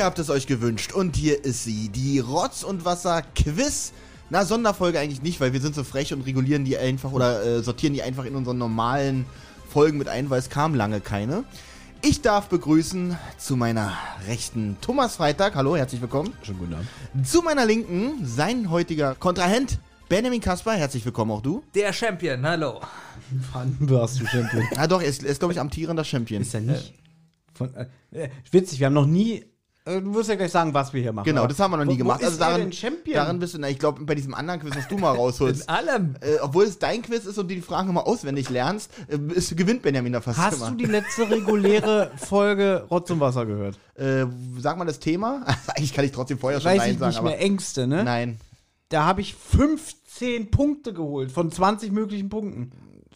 Ihr habt es euch gewünscht und hier ist sie, die Rotz- und Wasser-Quiz. Na, Sonderfolge eigentlich nicht, weil wir sind so frech und regulieren die einfach oder äh, sortieren die einfach in unseren normalen Folgen mit ein, weil es kam lange keine. Ich darf begrüßen zu meiner rechten Thomas Freitag. Hallo, herzlich willkommen. Schon guten Abend. Zu meiner linken sein heutiger Kontrahent Benjamin Kasper. Herzlich willkommen auch du. Der Champion, hallo. Wann warst du Champion? Ah doch, er ist, er ist glaube ich amtierender Champion. Ist er nicht? Von, äh, äh, witzig, wir haben noch nie. Äh, du wirst ja gleich sagen, was wir hier machen. Genau, das haben wir noch nie wo, gemacht. Wo ist also daran, denn Champion? daran bist du, na, ich glaube, bei diesem anderen Quiz, was du mal rausholst. In allem. Äh, obwohl es dein Quiz ist und du die Fragen immer auswendig lernst, äh, ist, gewinnt Benjamin da fast Hast immer. du die letzte reguläre Folge Rotz und Wasser gehört? äh, sag mal das Thema. Eigentlich kann ich trotzdem vorher schon Weiß Nein ich sagen, nicht mehr, Ängste, ne? nein. Da habe ich 15 Punkte geholt von 20 möglichen Punkten.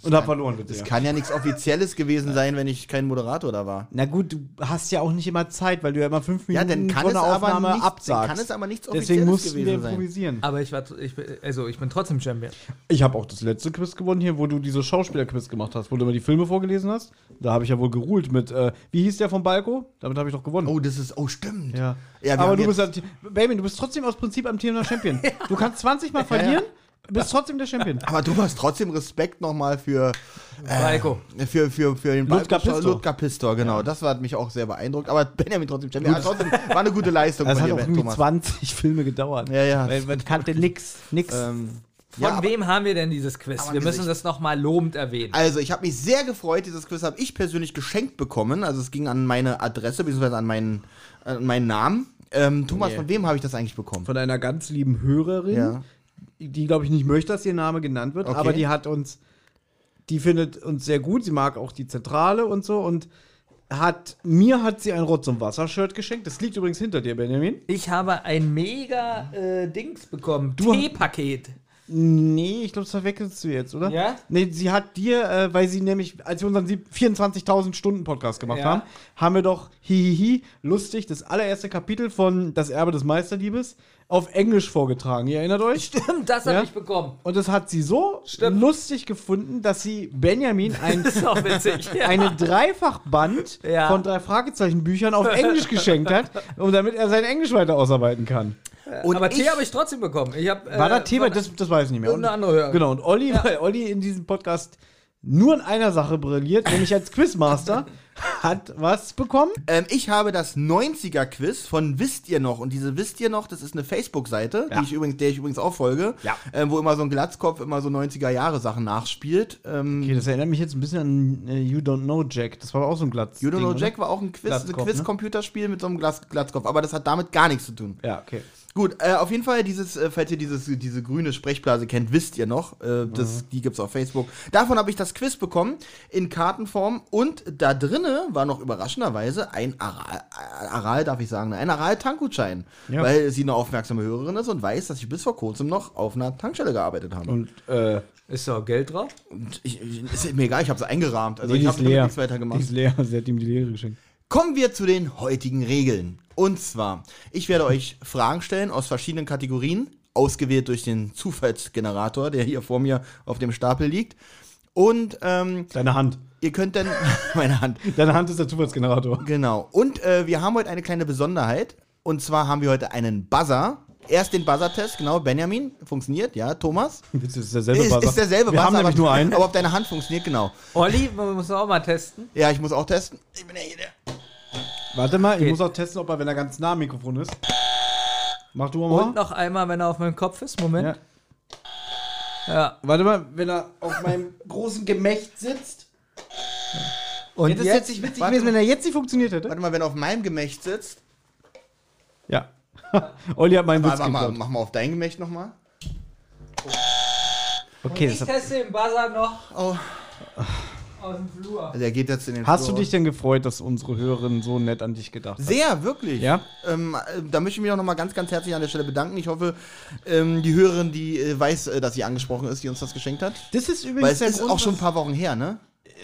Und hab verloren, bitte. Das Ja. kann ja nichts Offizielles gewesen sein, wenn ich kein Moderator da war. Na gut, du hast ja auch nicht immer Zeit, weil du ja immer fünf Ja, Minuten dann kann, einer aber Aufnahme nichts, dann absagst. kann es aber nichts Offizielles Deswegen mussten wir gewesen sein. improvisieren. Aber ich war, ich, bin- also ich bin trotzdem Champion. Ich habe auch das letzte Quiz gewonnen hier, wo du diese Schauspielerquiz gemacht hast, wo du immer die Filme vorgelesen hast. Da habe ich ja wohl geruhlt mit, äh, wie hieß der von Balko? Damit habe ich doch gewonnen. Oh, das ist, oh, stimmt. Ja. Ja, Aber du bist, Baby, du bist trotzdem aus Prinzip am Thema Champion. Du kannst 20 Mal verlieren, bist trotzdem der Champion. Aber du hast trotzdem Respekt nochmal für, Balko. für, für, für den Ludger Pistor. Ludger Pistor, genau. Das hat mich auch sehr beeindruckt. Aber Benjamin trotzdem Champion. Ja, trotzdem war eine gute Leistung Das hat dir, auch irgendwie Thomas. 20 Filme gedauert. Ja, ja. Weil man kannte nix, nix. Ähm, Von ja, aber- wem haben wir denn dieses Quiz? Wir müssen das nochmal lobend erwähnen. Also, ich habe mich sehr gefreut. Dieses Quiz habe ich persönlich geschenkt bekommen. Also, es ging an meine Adresse, beziehungsweise an meinen, an meinen Namen. Ähm, Thomas, Nee. von wem habe ich das eigentlich bekommen? Von einer ganz lieben Hörerin, Ja. Die, glaube ich, nicht möchte, dass ihr Name genannt wird, Okay. aber die hat uns, die findet uns sehr gut, sie mag auch die Zentrale und so und hat, mir hat sie ein Rotz- und Wasser-Shirt geschenkt. Das liegt übrigens hinter dir, Benjamin. Ich habe ein mega äh, Dings bekommen. Teepaket. Nee, ich glaube, das verwechselst du jetzt, oder? Ja? Nee, sie hat dir, äh, weil sie nämlich, als wir unseren sieb- 24.000 Stunden Podcast gemacht Ja. haben, haben wir doch hihihi, lustig, das allererste Kapitel von Das Erbe des Meisterliebes auf Englisch vorgetragen. Ihr erinnert euch? Stimmt, das habe Ja? ich bekommen. Und das hat sie so Stimmt. lustig gefunden, dass sie Benjamin ein, witzig. Ja. eine Dreifachband Ja. von drei Fragezeichen-Büchern auf Englisch geschenkt hat, um damit er sein Englisch weiter ausarbeiten kann. Und Aber Tee habe ich trotzdem bekommen. Ich hab, War da äh, Thema? von- Das, das weiß ich nicht mehr. irgendeine andere Hörerin. Genau, und Olli, weil Olli in diesem Podcast nur in einer Sache brilliert, nämlich als Quizmaster, hat was bekommen? Ähm, ich habe das 90er-Quiz von Wisst ihr noch? Und diese Wisst ihr noch, das ist eine Facebook-Seite, Ja. der ich übrigens auch folge, Ja. ähm, wo immer so ein Glatzkopf immer so 90er-Jahre-Sachen nachspielt. Ähm, Okay, das erinnert mich jetzt ein bisschen an äh, You Don't Know Jack. Das war auch so ein Glatz. You Don't Know Jack war auch ein Quiz, ein ne? Quiz-Computerspiel mit so einem Glas Glatzkopf, aber das hat damit gar nichts zu tun. oder? Ja, okay. Gut, äh, auf jeden Fall, dieses, äh, falls ihr dieses, diese grüne Sprechblase kennt, wisst ihr noch. Äh, das, Die gibt's auf Facebook. Davon habe ich das Quiz bekommen in Kartenform und da drinne war noch überraschenderweise ein Aral, äh, Aral darf ich sagen, ein Aral-Tankgutschein. Ja. Weil sie eine aufmerksame Hörerin ist und weiß, dass ich bis vor kurzem noch auf einer Tankstelle gearbeitet habe. Und, äh, Ist da Geld drauf? ich, ich, ist mir egal, ich habe sie eingerahmt. Also nee, ich die habe nichts weiter Die gemacht. ist leer. Sie hat ihm die Leere geschenkt. Kommen wir zu den heutigen Regeln. Und zwar, ich werde euch Fragen stellen aus verschiedenen Kategorien, ausgewählt durch den Zufallsgenerator, der hier vor mir auf dem Stapel liegt. Und ähm, Deine Hand. ihr könnt dann, meine Hand, Deine Hand ist der Zufallsgenerator. genau. Und äh, wir haben heute eine kleine Besonderheit. Und zwar haben wir heute einen Buzzer. Erst den Buzzer-Test, genau, Benjamin, funktioniert, ja, Thomas. Das ist derselbe Ist, Buzzer. ist derselbe Wir haben aber, nämlich nur einen. Aber ob deine Hand funktioniert, genau. Olli, man muss auch mal testen. Ja, ich muss auch testen. Ich bin ja hier der. Warte mal, ich Okay. muss auch testen, ob er, wenn er ganz nah am Mikrofon ist. Mach du mal. Und noch einmal, wenn er auf meinem Kopf ist. Moment. Ja. Ja. Warte mal, wenn er auf meinem großen Gemächt sitzt. Und Hätte es jetzt nicht witzig gewesen, wenn er jetzt nicht funktioniert hätte? Warte mal, wenn er auf meinem Gemächt sitzt. Ja. Olli hat meinen Witz Mach mal, geklaut. mach mal auf dein Gemächt nochmal. Okay, ich das teste den Buzzer noch Oh. Aus dem Flur. Also er geht jetzt in den Hast du Flur. dich denn gefreut, dass unsere Hörerin so nett an dich gedacht hat? Sehr, wirklich. Ja? Ähm, äh, da möchte ich mich auch nochmal ganz, ganz herzlich an der Stelle bedanken. Ich hoffe, ähm, die Hörerin, die äh, weiß, äh, dass sie angesprochen ist, die uns das geschenkt hat. Das ist übrigens Weil es ist Grund, auch schon ein paar Wochen her, ne?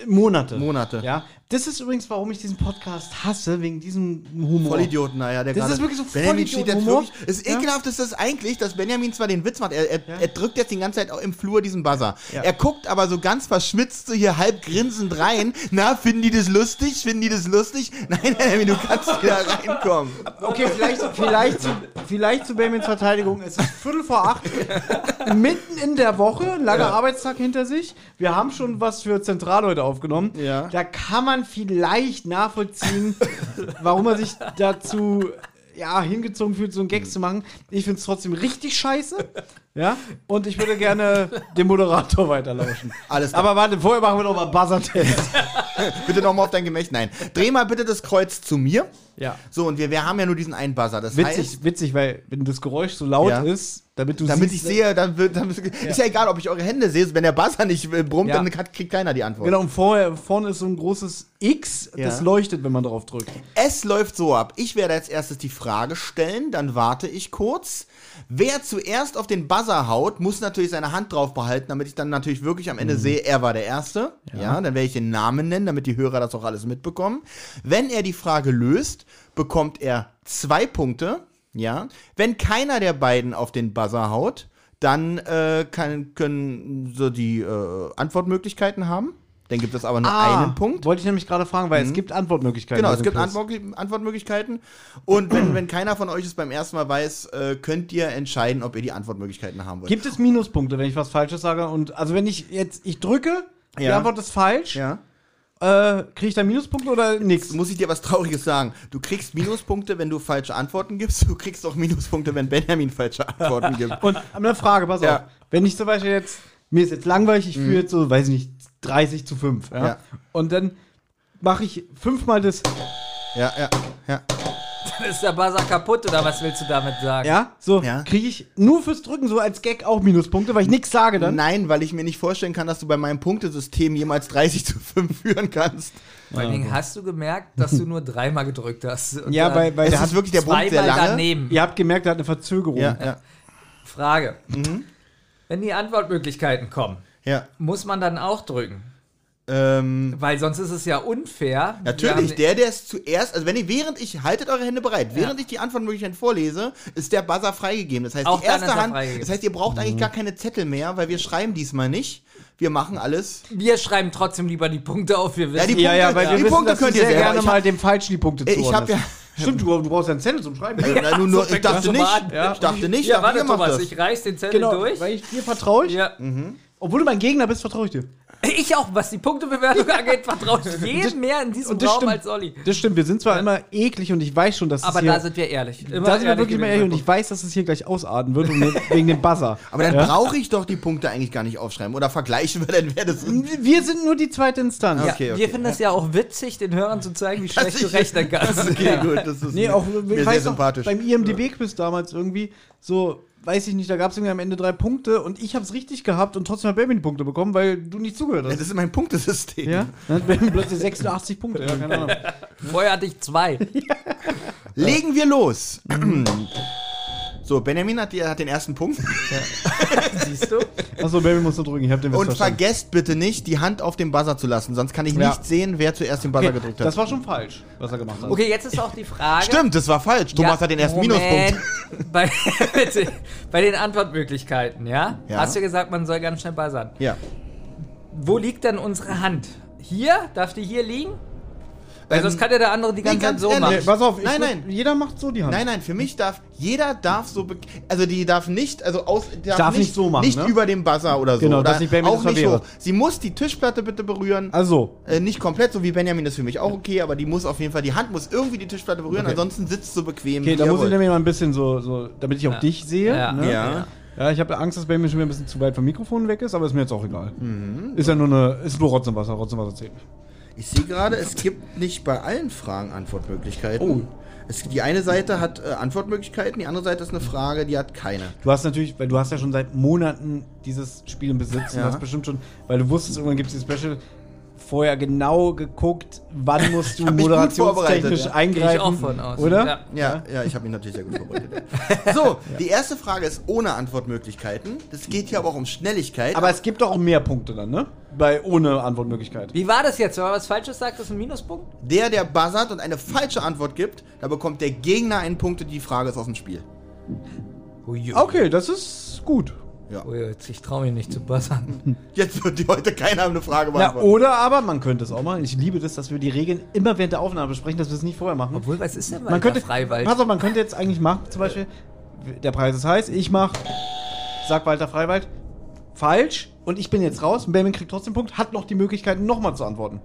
Monate. Monate. Ja. Das ist übrigens, warum ich diesen Podcast hasse, wegen diesem Humor. Vollidioten, naja, der Das gerade- ist wirklich so Benjamin steht jetzt Vollidioten-Humor. wirklich. Das Ja. ekelhafteste ist eigentlich, dass Benjamin zwar den Witz macht, er, er, Ja. er drückt jetzt die ganze Zeit auch im Flur diesen Buzzer. Ja. Er guckt aber so ganz verschwitzt so hier halb grinsend rein. Na, finden die das lustig? Finden die das lustig? Nein, Benjamin, du kannst wieder reinkommen. Okay, vielleicht, vielleicht, zu, vielleicht zu Benjamins Verteidigung. Es ist Viertel vor acht, mitten in der Woche, langer Arbeitstag hinter sich. Wir haben schon was für Zentral heute aufgenommen. Ja. Da kann man vielleicht nachvollziehen, warum er sich dazu ja, hingezogen fühlt, so einen Gag zu machen. Ich finde es trotzdem richtig scheiße. Ja, und ich würde gerne den Moderator weiterlauschen. Alles klar. Aber warte, vorher machen wir noch mal Buzzer-Test. Bitte nochmal auf dein Gemächt. Nein. Dreh mal bitte das Kreuz zu mir. Ja. So, und wir, wir haben ja nur diesen einen Buzzer. Das Witzig, heißt, witzig, weil wenn das Geräusch so laut Ja. ist, damit du damit siehst, ich sehe, dann wird, dann, ist ja egal, ob ich eure Hände sehe. Wenn der Buzzer nicht äh, brummt, Ja. dann kriegt keiner die Antwort. Genau, und vorher, vorne ist so ein großes X, Ja. das leuchtet, wenn man drauf drückt. Es läuft so ab. Ich werde als erstes die Frage stellen, dann warte ich kurz. Wer zuerst auf den Buzzer haut, muss natürlich seine Hand drauf behalten, damit ich dann natürlich wirklich am Ende sehe, er war der Erste. Ja. dann werde ich den Namen nennen, damit die Hörer das auch alles mitbekommen. Wenn er die Frage löst, bekommt er zwei Punkte. Ja. Wenn keiner der beiden auf den Buzzer haut, dann äh, kann, können so die äh, Antwortmöglichkeiten haben. Dann gibt es aber nur einen Punkt. Wollte ich nämlich gerade fragen, weil es gibt Antwortmöglichkeiten. Genau, es gibt. Antwort Antwortmöglichkeiten. Und wenn, wenn keiner von euch es beim ersten Mal weiß, äh, könnt ihr entscheiden, ob ihr die Antwortmöglichkeiten haben wollt. Gibt es Minuspunkte, wenn ich was Falsches sage? Und also wenn ich jetzt, ich drücke, die Ja. Antwort ist falsch, ja. Äh, kriege ich da Minuspunkte oder nix? Muss ich dir was Trauriges sagen? Du kriegst Minuspunkte, wenn du falsche Antworten gibst. Du kriegst auch Minuspunkte, wenn Benjamin falsche Antworten gibt. Und eine Frage, pass Ja. auf. Wenn ich zum Beispiel jetzt, mir ist jetzt langweilig, ich führe jetzt so, weiß ich nicht, 30 zu 5. Ja? Ja. Und dann mache ich fünfmal das, Ja, ja, ja. Ist der Buzzer kaputt oder was willst du damit sagen? ja, so Ja. kriege ich nur fürs Drücken so als Gag auch Minuspunkte, weil ich nichts sage dann. Nein, weil ich mir nicht vorstellen kann, dass du bei meinem Punktesystem jemals 30 zu 5 führen kannst. Vor allen Dingen hast du gemerkt, dass du nur dreimal gedrückt hast. Und Ja, dann bei, der ist hat, wirklich der Punkt sehr lange. daneben. ihr habt gemerkt, er hat eine Verzögerung. Ja, ja, Frage. Mhm. Wenn die Antwortmöglichkeiten kommen, ja. muss man dann auch drücken? Ähm, Weil sonst ist es ja unfair. Natürlich, der, der es zuerst, also wenn ihr, während ich, haltet eure Hände bereit, während ich die Antwortmöglichkeiten vorlese, ist der Buzzer freigegeben. Das heißt, Auch die erste er Hand, das heißt, ihr braucht eigentlich gar keine Zettel mehr, weil wir schreiben diesmal nicht. Wir machen alles. Wir schreiben trotzdem lieber die Punkte auf. Wir wissen, Ja, die Ja, ja, Punkte- weil wir die wissen, Punkte könnt ihr sehr gerne Ich mal hab- dem Falschen die Punkte Ich hab zuordnest. Stimmt, du, du brauchst ja einen Zettel zum Schreiben. Ja, nur, nur, ich dachte nicht. Ja. ich dachte nicht, ja, warte, Thomas, das. ich reiß den Zettel Genau, durch. weil ich dir vertraue. Ich. Ja. Obwohl du mein Gegner bist, vertraue ich dir. Ich auch, was die Punktebewertung angeht, vertraue ich jedem mehr in diesem Und das Raum stimmt. als Olli. Das stimmt, wir sind zwar immer eklig und ich weiß schon, dass es Aber hier... da sind wir ehrlich. Immer da sind wir wirklich immer ehrlich und ich weiß, dass es hier gleich ausarten wird wegen dem Buzzer. Aber dann Ja? brauche ich doch die Punkte eigentlich gar nicht aufschreiben. Oder vergleichen wir dann, wer das ist. Wir sind nur die zweite Instanz. Ja, Okay, okay. Wir finden es ja auch witzig, den Hörern zu zeigen, wie schlecht du rechnen kannst. Okay, gut, das ist Nee, auch mir sehr weiß noch, sympathisch. beim IMDB-Quiz damals irgendwie so, weiß ich nicht, da gab es irgendwie am Ende drei Punkte und ich habe es richtig gehabt und trotzdem hat Benjamin die Punkte bekommen, weil du nicht zugehört Ja, hast. das ist mein Punktesystem. Ja? Dann hat Benjamin plötzlich 86 Punkte. Ja, keine Ahnung. Vorher hatte ich zwei. Legen wir los. So, Benjamin hat, die, hat den ersten Punkt. Siehst du? Achso, Benjamin musst du drücken, ich habe den Witz Und verstanden. vergesst bitte nicht, die Hand auf dem Buzzer zu lassen, sonst kann ich Ja. nicht sehen, wer zuerst den Buzzer Okay, gedrückt hat. das war schon falsch, was er gemacht hat. Okay, jetzt ist auch die Frage. Stimmt, das war falsch. Thomas Ja, hat den ersten Moment. Minuspunkt. Bei, bitte, bei den Antwortmöglichkeiten, ja? Ja. Hast du gesagt, man soll ganz schnell buzzern. Ja. Wo liegt denn unsere Hand? Hier? Darf die hier liegen? Weil sonst kann ja der andere die ganze Zeit ganz so ehrlich. machen. Nee, pass auf, ich Nein, würd- nein. jeder macht so die Hand. Nein, nein, für mich darf, jeder darf so, be- also die darf nicht, also aus, darf, darf nicht so machen, Nicht ne? über dem Buzzer oder so. Genau, oder dass nicht Benjamin auch das nicht hoch. Sie muss die Tischplatte bitte berühren. Also, Äh, nicht komplett, so wie Benjamin ist für mich auch okay, aber die muss auf jeden Fall, die Hand muss irgendwie die Tischplatte berühren, Okay. ansonsten sitzt so bequem. okay, da muss ich nämlich mal ein bisschen so, so damit ich auch Ja. dich sehe. Ja. Ne? Ja. Ja, ich habe Angst, dass Benjamin schon wieder ein bisschen zu weit vom Mikrofon weg ist, aber ist mir jetzt auch egal. Ist ja nur eine, ist nur Rotz und Wasser, Rotz und Wasser zählt nicht. Ich sehe gerade, es gibt nicht bei allen Fragen Antwortmöglichkeiten. Oh. Es, die eine Seite hat äh, Antwortmöglichkeiten, die andere Seite ist eine Frage, die hat keine. Du hast natürlich, weil du hast ja schon seit Monaten dieses Spiel im Besitz Ja. und hast bestimmt schon, weil du wusstest, irgendwann gibt es die Special, vorher genau geguckt, wann musst du moderationstechnisch ja. eingreifen. Gehe ich auch von aus. Oder? Ja. Ja, ja, ich habe mich natürlich sehr gut vorbereitet. So, die erste Frage ist ohne Antwortmöglichkeiten. Das geht hier aber auch um Schnelligkeit. Aber es gibt doch auch mehr Punkte dann, ne? Bei ohne Antwortmöglichkeit. Wie war das jetzt? Wenn man was Falsches sagt, ist ein Minuspunkt? der, der buzzert und eine falsche Antwort gibt, da bekommt der Gegner einen Punkt und die Frage ist aus dem Spiel. Okay, das ist gut. Ja. ui, jetzt, ich traue mich nicht zu buzzern. Jetzt wird die heute keiner eine Frage beantworten. oder aber, man könnte es auch machen. Ich liebe das, dass wir die Regeln immer während der Aufnahme besprechen, dass wir es nicht vorher machen. Obwohl, was ist denn man Walter könnte, Freiwald? Pass auf, man könnte jetzt eigentlich machen, zum Beispiel, der Preis ist heiß, ich mach, sag Walter Freiwald, falsch, und ich bin jetzt raus, und Benjamin kriegt trotzdem einen Punkt, hat noch die Möglichkeit, nochmal zu antworten.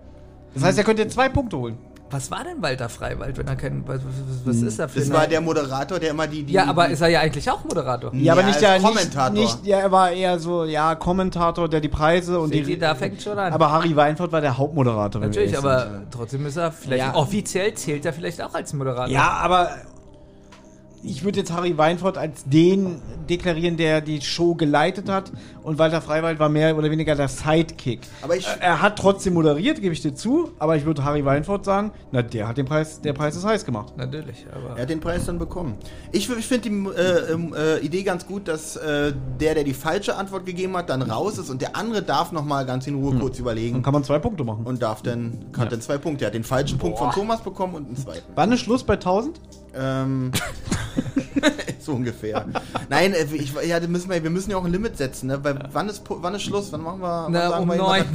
Das heißt, er könnte jetzt zwei Punkte holen. Was war denn Walter Freiwald, wenn er keinen. Was, was, was ist er für das eine- war der Moderator, der immer die. die Ja, aber die, ist er ja eigentlich auch Moderator. Ja, Ja, aber nicht der Kommentator. Nicht, nicht, ja, er war eher so, ja, Kommentator, der die Preise und Seht die. ihr, da fängt schon an. aber Harry Weinfurt war der Hauptmoderator. wenn wir Natürlich, aber sind. trotzdem ist er vielleicht. Ja. Offiziell zählt er vielleicht auch als Moderator. Ja, aber ich würde jetzt Harry Weinfurt als den deklarieren, der die Show geleitet hat und Walter Freiwald war mehr oder weniger der Sidekick. Aber ich- Äh, er hat trotzdem moderiert, gebe ich dir zu, aber ich würde Harry Weinfurt sagen, na, der hat den Preis, der Preis ist heiß gemacht. Natürlich, aber. Er hat den Preis dann bekommen. Ich, ich finde die äh, ähm, äh, Idee ganz gut, dass äh, der, der die falsche Antwort gegeben hat, dann raus ist und der andere darf noch mal ganz in Ruhe kurz Dann überlegen kann man zwei Punkte machen. und darf dann, hat dann zwei Punkte. Er hat den falschen Punkt von Thomas bekommen und einen zweiten. Wann ist Schluss bei 1000? Ähm, so ungefähr. Nein, äh, ich, ja, müssen wir, wir müssen ja auch ein Limit setzen. Ne? Weil wann ist, wann ist Schluss? Wann machen wir? wann Na, sagen um wir neun.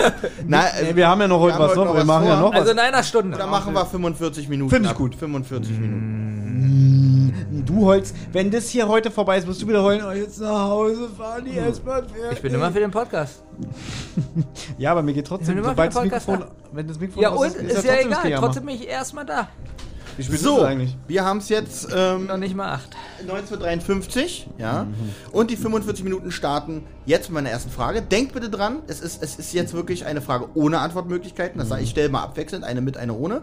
Na, äh, Nee, wir haben ja noch heute was heute noch, wir machen ja vor. noch Also was. in einer Stunde. Oder machen wir 45 Minuten? Find ich gut. 45 Minuten. Du heulst, wenn das hier heute vorbei ist, wirst du wieder heulen, oh, jetzt nach Hause fahren, die S-Bahn fährt. Ich bin immer für den Podcast. Ja, aber mir geht trotzdem, Ich bin immer sobald das Mikrofon, wenn das Mikrofon Ja, aus und ist, ist, ist ja trotzdem egal. Trotzdem bin ich erstmal da. Wie spät ist So, es eigentlich? wir haben es jetzt ähm, Noch nicht mal acht. 19.53 ja. Und die 45 Minuten starten jetzt mit meiner ersten Frage. Denkt bitte dran, es ist, es ist jetzt wirklich eine Frage ohne Antwortmöglichkeiten. Das heißt, ich stelle mal abwechselnd, eine mit, eine ohne.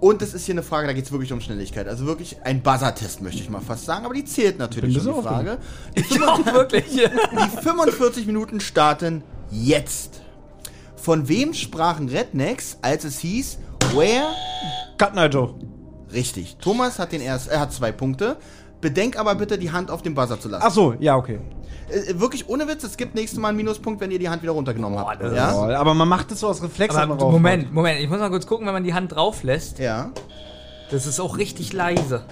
Und es ist hier eine Frage, da geht es wirklich um Schnelligkeit. Also wirklich ein Buzzer-Test, möchte ich mal fast sagen. Aber die zählt natürlich Bin schon, die Frage. Die, Ich auch wirklich. die 45 Minuten starten jetzt. Von wem sprachen Rednecks, als es hieß, where Cut Night Joe. Richtig. Thomas hat den erst, er hat zwei Punkte. Bedenk aber bitte, die Hand auf dem Buzzer zu lassen. Ach so, ja, okay. Äh, wirklich ohne Witz, es gibt nächstes Mal einen Minuspunkt, wenn ihr die Hand wieder runtergenommen habt. das Ja? Oh, aber man macht das so aus Reflex. Aber man raufhaut. Moment, Moment, ich muss mal kurz gucken, wenn man die Hand drauf lässt. Ja. Das ist auch richtig leise.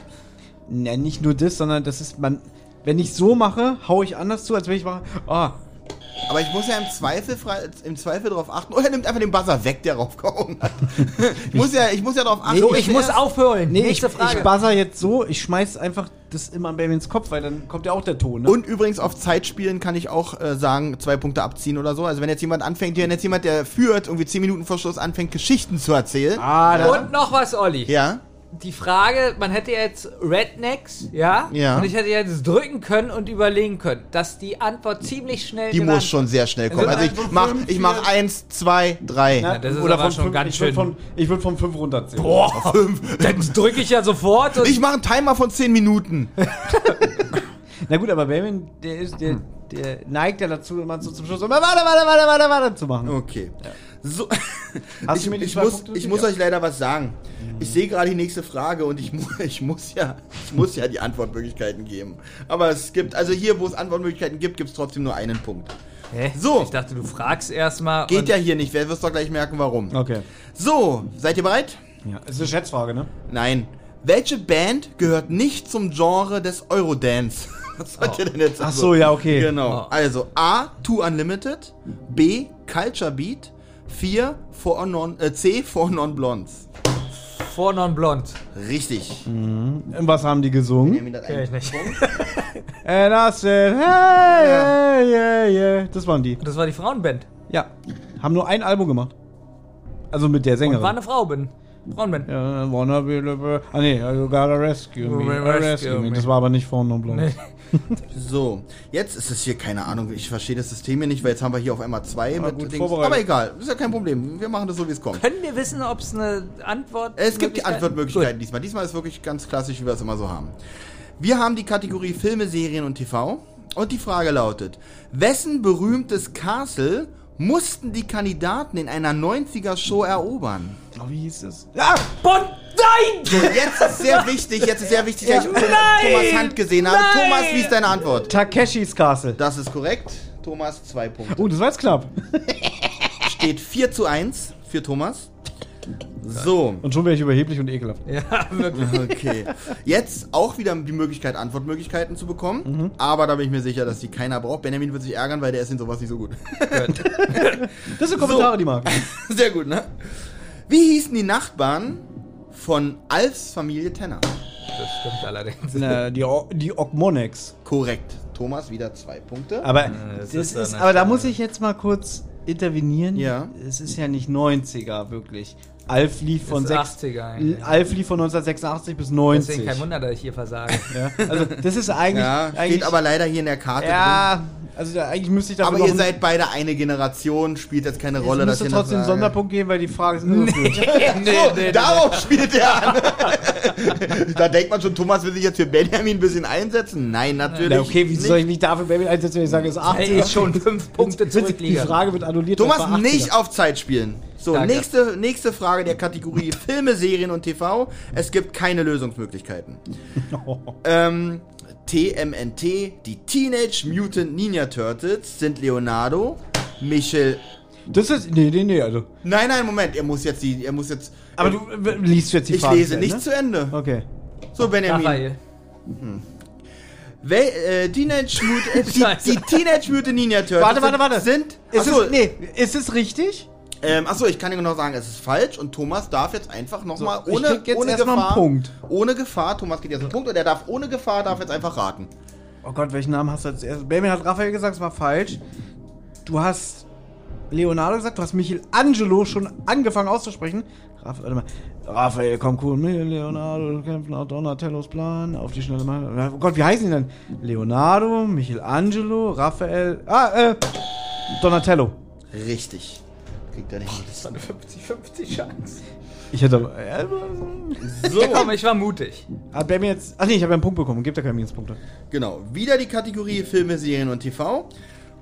Ne, nicht nur das, sondern das ist, man, wenn ich so mache, hau ich anders zu, als wenn ich mache, ah, Aber ich muss ja im Zweifel, im Zweifel darauf achten. Oder er nimmt einfach den Buzzer weg, der raufgehauen hat. ich, muss ja, ich muss ja darauf achten. Dass ich er muss aufhören. nee, ich, Nächste ich Frage. buzzer jetzt so, ich schmeiß einfach das immer an Benjamins Kopf, weil dann kommt ja auch der Ton, ne? Und übrigens auf Zeitspielen kann ich auch äh, sagen, zwei Punkte abziehen oder so. Also wenn jetzt jemand anfängt, wenn jetzt jemand, der führt, irgendwie zehn Minuten vor Schluss anfängt, Geschichten zu erzählen. ah, da, Und noch was, Olli. Ja. Die Frage, man hätte jetzt Rednecks, ja? Ja. Und ich hätte jetzt drücken können und überlegen können, dass die Antwort ziemlich schnell Die muss schon sehr schnell kommen. Also ich mach, fünf, ich mach eins, zwei, drei. Na, das ist oder aber von schon fünf, ganz schön. Von, ich würde von 5 runterzählen. Boah, dann drücke ich ja sofort. Und Ich mache einen Timer von zehn Minuten. Na gut, aber Benjamin, der, ist, der, der neigt ja dazu, immer so zum Schluss immer warte, warte, warte, warte, warte zu machen. Okay. So. Hast ich du mir die ich, zwei muss, Punkte ich muss euch leider was sagen. Ich sehe gerade die nächste Frage und ich, mu ich, muss ja, ich muss ja die Antwortmöglichkeiten geben. Aber es gibt, also hier, wo es Antwortmöglichkeiten gibt, gibt es trotzdem nur einen Punkt. Hä? So. Ich dachte, du fragst erstmal. Geht ja hier nicht, wer wirst doch gleich merken, warum. Okay. So, seid ihr bereit? Ja, ist eine Schätzfrage, ne? Nein. Welche Band gehört nicht zum Genre des Eurodance? Was sollt ihr denn jetzt Ach so, ja, okay. Genau. Oh. Also A, Two Unlimited, B, Culture Beat, 4, Four non, äh, C, Four Non Blondes. Four Non Blond. Richtig. Und was haben die gesungen? Kenn ich nicht. And I said, hey, yeah, yeah, yeah. Das waren die. Das war die Frauenband. Ja. Haben nur ein Album gemacht. Also mit der Und Sängerin. war eine Frau, bin. Frauenband. Ja, wanna be the bir- Ah nee, you gotta rescue me. Rescue Rescue me. me. Das war aber nicht von Non Blonde. Nee. So, jetzt ist es hier, keine Ahnung, ich verstehe das System hier nicht, weil jetzt haben wir hier auf einmal zwei Aber mit gut Dings. Aber egal, ist ja kein Problem. Wir machen das so, wie es kommt. Können wir wissen, ob es eine Antwort Es gibt die Möglichkeit- Antwortmöglichkeiten diesmal. Diesmal ist wirklich ganz klassisch, wie wir es immer so haben. Wir haben die Kategorie Filme, Serien und TV. Und die Frage lautet: Wessen berühmtes Castle mussten die Kandidaten in einer 90er-Show erobern? Oh, wie hieß es? Ja! Bonn! Nein! So, jetzt ist sehr wichtig, jetzt ist sehr wichtig, dass ich Thomas, Nein! Thomas Hand gesehen habe. Nein! Thomas, wie ist deine Antwort? Takeshis Castle. Das ist korrekt. Thomas, zwei Punkte. Oh, das war jetzt knapp. Steht 4 zu 1 für Thomas. So. Und schon wäre ich überheblich und ekelhaft. Ja, wirklich. Okay. Jetzt auch wieder die Möglichkeit, Antwortmöglichkeiten zu bekommen. Aber da bin ich mir sicher, dass die keiner braucht. Benjamin wird sich ärgern, weil der ist in sowas nicht so gut. Das sind Kommentare, die mag. Sehr gut, ne? Wie hießen die Nachbarn von Alfs Familie Tenner? Das stimmt allerdings. Na, die, O- die Ogmonex. Korrekt. Thomas wieder zwei Punkte. Aber, das das ist ist, aber da muss ich jetzt mal kurz intervenieren. Ja. Es ist ja nicht 90er, wirklich. Alf lief von, Ist sechs, 80er eigentlich. Alf lief von 1986 bis Deswegen 90. kein Wunder, dass ich hier versage. Ja, also das ist eigentlich. ja, eigentlich steht aber leider hier in der Karte drin. Ja, also da, eigentlich müsste ich dafür Aber noch ihr seid beide eine Generation, spielt jetzt keine es Rolle, dass müsste trotzdem einen. Sonderpunkt geben, weil die Frage ist irreführend. so, darauf spielt er an. da denkt man schon, Thomas will sich jetzt für Benjamin ein bisschen einsetzen. Nein, natürlich. Na, okay, wie nicht. soll ich mich dafür Baby einsetzen, wenn ich sage, es ist 80? Weil ich schon fünf Punkte Die zurückliege. Frage wird annulliert. Thomas, das war 80er. nicht auf Zeit spielen. So, Danke. nächste, nächste Frage der Kategorie Filme, Serien und TV. Es gibt keine Lösungsmöglichkeiten. ähm, TMNT, die Teenage Mutant Ninja Turtles, sind Leonardo, Michel. Das ist. Nee, nee, nee, also. Nein, nein, Moment, er muss jetzt die, er muss jetzt. Aber du äh, liest jetzt die ich Frage. lese zu nicht Ende? zu Ende. Okay. So, Benjamin. Raphael. Wel, äh, Teenage Mutant, äh, die, die Teenage Mutant Ninja Turtles Warte, warte, warte. sind. Ist Achso, es, nee, ist es richtig? Ähm, achso, ich kann dir noch sagen, es ist falsch und Thomas darf jetzt einfach nochmal ich ohne, jetzt ohne erst Gefahr. Punkt. Ohne Gefahr, Thomas geht jetzt einen Punkt und er darf ohne Gefahr darf jetzt einfach raten. Oh Gott, welchen Namen hast du als erstes? Baby hat Raphael gesagt, das war falsch. Du hast Leonardo gesagt, du hast Michelangelo schon angefangen auszusprechen. Raphael, warte mal. Raphael, komm cool mit, Leonardo kämpft nach Donatellos Plan, auf die schnelle Mal. Oh Gott, wie heißen die denn? Leonardo, Michelangelo, Raphael, ah, äh, Donatello. Richtig. Kriegt er nicht. Das war eine 50-50 Chance. Ich hätte aber, äh, So, komm, ich war mutig. hat Baby jetzt, ach nee, ich habe ja einen Punkt bekommen, gibt ja keine Minuspunkte. genau. Wieder die Kategorie Filme, Serien und TV.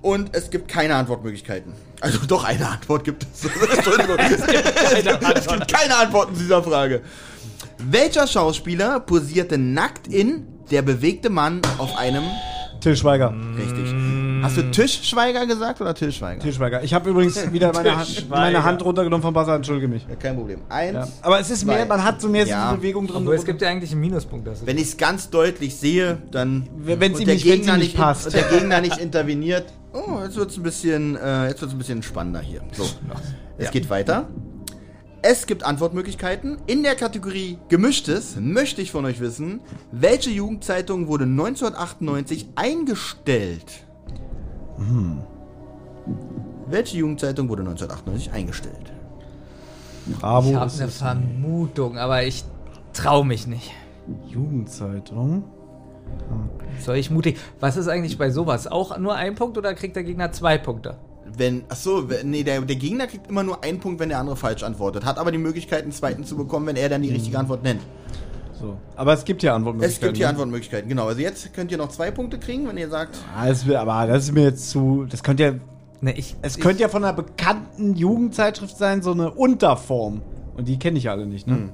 Und es gibt keine Antwortmöglichkeiten. Also doch eine Antwort gibt es. Entschuldigung. es, gibt, es gibt keine Antworten zu dieser Frage. Welcher Schauspieler posierte nackt in Der bewegte Mann auf einem Till Schweiger. Richtig. Hast du Tischschweiger gesagt oder Tischschweiger? Till Schweiger. Ich habe übrigens wieder meine, Hand, meine Hand runtergenommen von Buzzer, entschuldige mich. Ja, kein Problem. Eins. Ja. Aber es ist zwei. mehr, man hat so mehr so Ja. eine Bewegung drin. Obwohl, es gibt ja eigentlich einen Minuspunkt. Das Wenn ich es ganz deutlich sehe, dann. Wenn's und ihm der nicht- Gegner nicht passt. Und der Gegner nicht interveniert. Oh, jetzt wird es ein bisschen, äh, jetzt wird's ein bisschen spannender hier. So. Es Ja. geht weiter. Es gibt Antwortmöglichkeiten. In der Kategorie Gemischtes möchte ich von euch wissen, welche Jugendzeitung wurde 1998 eingestellt? Welche Jugendzeitung wurde 1998 eingestellt? Bravo. ich habe eine. Vermutung, aber ich trau mich nicht. Jugendzeitung. Soll ich mutig? Was ist eigentlich bei sowas? Auch nur ein Punkt oder kriegt der Gegner zwei Punkte? Wenn, achso, nee, der, der Gegner kriegt immer nur einen Punkt, wenn der andere falsch antwortet. Hat aber die Möglichkeit, einen zweiten zu bekommen, wenn er dann die richtige Antwort nennt. So. Aber es gibt ja Es Antwortmöglichkeiten. gibt hier ne? Antwortmöglichkeiten, genau. Also jetzt könnt ihr noch zwei Punkte kriegen, wenn ihr sagt, Ah, das wär, aber das ist mir jetzt zu. Das könnte ja. Ne, ich, Es ich, könnte ja von einer bekannten Jugendzeitschrift sein, so eine Unterform. Und die kenne ich ja alle nicht, ne? Hm.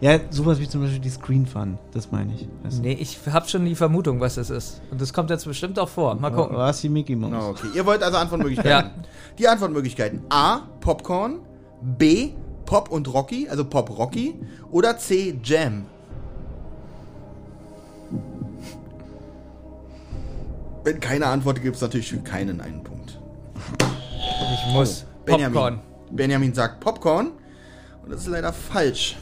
Ja, sowas wie zum Beispiel die Screen Fun. Das meine ich. Weißt du? Nee, ich habe schon die Vermutung, was das ist. Und das kommt jetzt bestimmt auch vor. Mal gucken. Was die Mickey Mouse? na okay. Ihr wollt also Antwortmöglichkeiten. Ja. Die Antwortmöglichkeiten. A, Popcorn. B, Pop und Rocky, also Pop Rocky. Oder C, Jam. Wenn keine Antwort gibt, es natürlich für keinen einen Punkt. Ich muss. Benjamin. Popcorn. Benjamin sagt Popcorn. Und das ist leider falsch.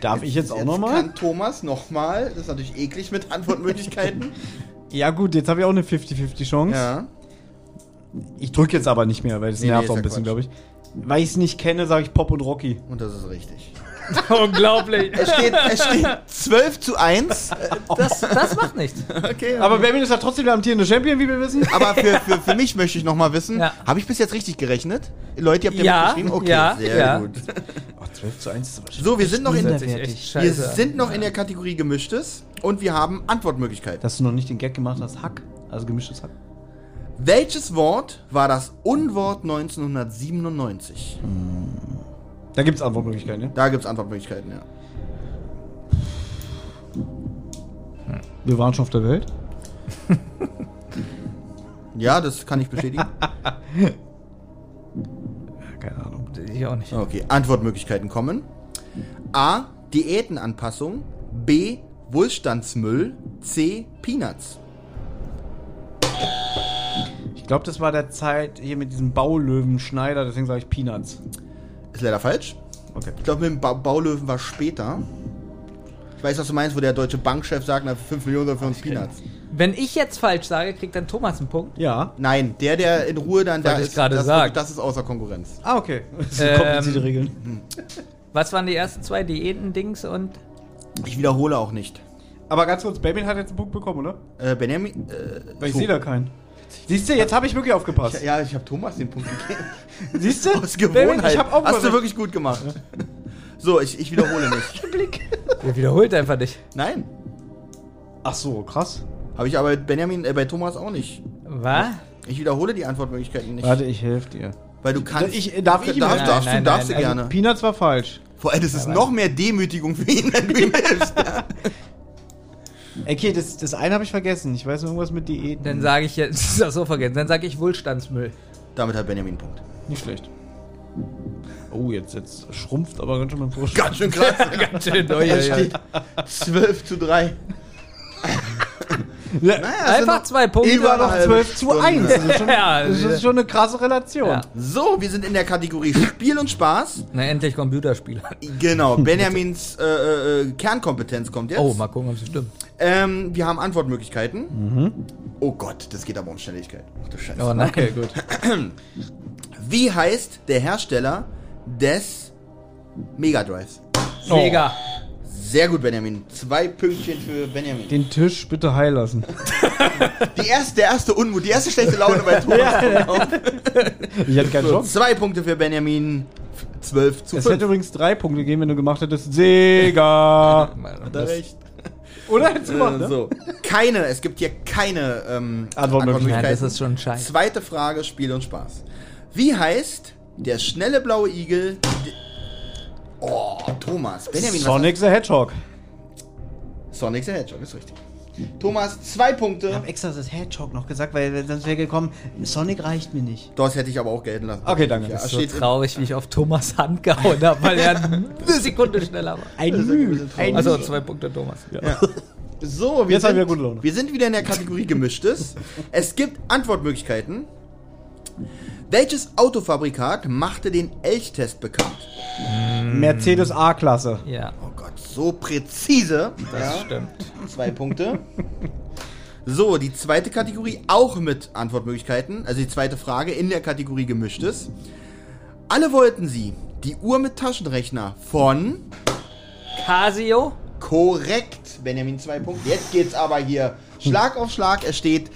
Darf ich jetzt auch Jetzt nochmal? kann Thomas nochmal. Das ist natürlich eklig mit Antwortmöglichkeiten. Ja, gut, jetzt habe ich auch eine 50-50 Chance. ja. Ich drücke jetzt aber nicht mehr, weil das Nee, nee, nervt ist auch ein bisschen, glaube ich. Weil ich es nicht kenne, sage ich Pop und Rocky. Und das ist richtig. Unglaublich. Es steht, es steht 12 zu 1. Das, das macht nichts. Okay. Aber Benjamin ist ja trotzdem der amtierende Champion, wie wir wissen. Aber für, für, für mich möchte ich nochmal wissen, Ja. habe ich bis jetzt richtig gerechnet? Leute, ihr habt Ja, mitgeschrieben? Okay, ja, sehr ja. gut. Oh, 12 zu 1 ist aber So, wir sind noch in, wir sind noch in der Kategorie Gemischtes und wir haben Antwortmöglichkeiten. Dass du noch nicht den Gag gemacht hast, Hack. Also gemischtes Hack. Welches Wort war das Unwort 1997? Da gibt es Antwortmöglichkeiten, ja? Da gibt es Antwortmöglichkeiten, ja. Wir waren schon auf der Welt. Ja, das kann ich bestätigen. Keine Ahnung. Ich auch nicht. Okay, Antwortmöglichkeiten kommen. A. Diätenanpassung. B. Wohlstandsmüll. C. Peanuts. Ich glaube, das war der Zeit hier mit diesem Baulöwen Schneider, deswegen sage ich Peanuts. Ist leider falsch. Okay. Ich glaube, mit dem ba Baulöwen war später. Ich weiß, was du meinst, wo der deutsche Bankchef sagt, na, 5 Millionen sind für uns Peanuts. Wenn ich jetzt falsch sage, kriegt dann Thomas einen Punkt. Ja. Nein, der, der in Ruhe dann da Wollte ich ist, gerade das, sagen. das ist außer Konkurrenz. Ah, okay. Das sind Ähm, komplizierte Regeln. Was waren die ersten zwei Diäten-Dings und. Ich wiederhole auch nicht. Aber ganz kurz, Benjamin hat jetzt einen Punkt bekommen, oder? Äh, Benjamin. Äh, Weil ich so. sehe da keinen. Siehst du, jetzt habe ich wirklich aufgepasst. Ja, ich habe Thomas den Punkt gegeben. Siehst du? Aus Benjamin, Gewohnheit. Ich habe auch Hast du wirklich gut gemacht. So, ich, ich wiederhole nicht. Der wiederholt einfach nicht. Nein. Ach so, krass. Habe ich aber bei Benjamin, äh, bei Thomas auch nicht. Was? Ich wiederhole die Antwortmöglichkeiten nicht. Warte, ich helfe dir. Weil du kannst. Ich- darf ich ihm darfst, helfen? darfst, Nein, du, darfst nein, du Also, gerne. Peanuts war falsch. Vor allem, das ist noch mehr Demütigung für ihn, wenn du ihm hilfst. Okay, das, das eine habe ich vergessen. Ich weiß nur irgendwas mit Diäten. Dann sage ich jetzt. Das ist doch so vergessen. Dann sage ich Wohlstandsmüll. Damit hat Benjamin einen Punkt. Nicht schlecht. Oh, jetzt, jetzt schrumpft aber ganz schön mein Vorschlag. Ganz schön krass. Ganz schön neu. Es steht 12 zu 3. Ja, Naja, Einfach zwei Punkte. Über noch eine 12 zu Stunde. 1. Das ist schon, Ja, das ist schon eine krasse Relation. Ja. So, wir sind in der Kategorie Spiel und Spaß. Na, endlich Computerspiele. Genau, Benjamins äh, äh, Kernkompetenz kommt jetzt. Oh, mal gucken, ob es stimmt. Ähm, wir haben Antwortmöglichkeiten. Oh Gott, das geht aber um Schnelligkeit. Ach du Scheiße. Oh nein. Okay, gut. Wie heißt der Hersteller des Mega Drives? Mega. Sehr gut, Benjamin. Zwei Pünktchen für Benjamin. Den Tisch bitte heil lassen. Die erste, der erste Unmut, die erste schlechte Laune bei Thomas. Ich hätte keinen So, Chance. zwei Punkte für Benjamin. 12 zu Es 5. hätte übrigens drei Punkte gegeben, wenn du gemacht hättest. Sega. Hat er recht. Oder hättest du gemacht, Äh, ne? so. Keine, es gibt hier keine ähm, Antwortmöglichkeiten. Ja, das ist schon scheiße. Zweite Frage, Spiel und Spaß. Wie heißt der schnelle blaue Igel? Oh, Thomas. Benjamin, Sonic the Hedgehog. Sonic the Hedgehog, ist richtig. Thomas, zwei Punkte. Ich habe extra das Hedgehog noch gesagt, weil sonst wäre gekommen, Sonic reicht mir nicht. Das hätte ich aber auch gelten lassen. Okay, danke. Ja, Das ist So traurig, wie ich auf Thomas Hand gehauen habe, weil er eine Sekunde schneller war. Ein Mühe. Ein Also zwei Punkte Thomas. So, wir Jetzt haben sind, wir gute Laune. wir sind wieder in der Kategorie Gemischtes. es gibt Antwortmöglichkeiten. Welches Autofabrikat machte den Elchtest bekannt? Mercedes A-Klasse. Ja, Oh Gott, so präzise. das ja, stimmt. zwei Punkte. So, die zweite Kategorie auch mit Antwortmöglichkeiten. Also die zweite Frage in der Kategorie Gemischtes. Alle wollten sie die Uhr mit Taschenrechner von Casio? korrekt. Benjamin zwei Punkte. Jetzt geht's aber hier Schlag auf Schlag. Es steht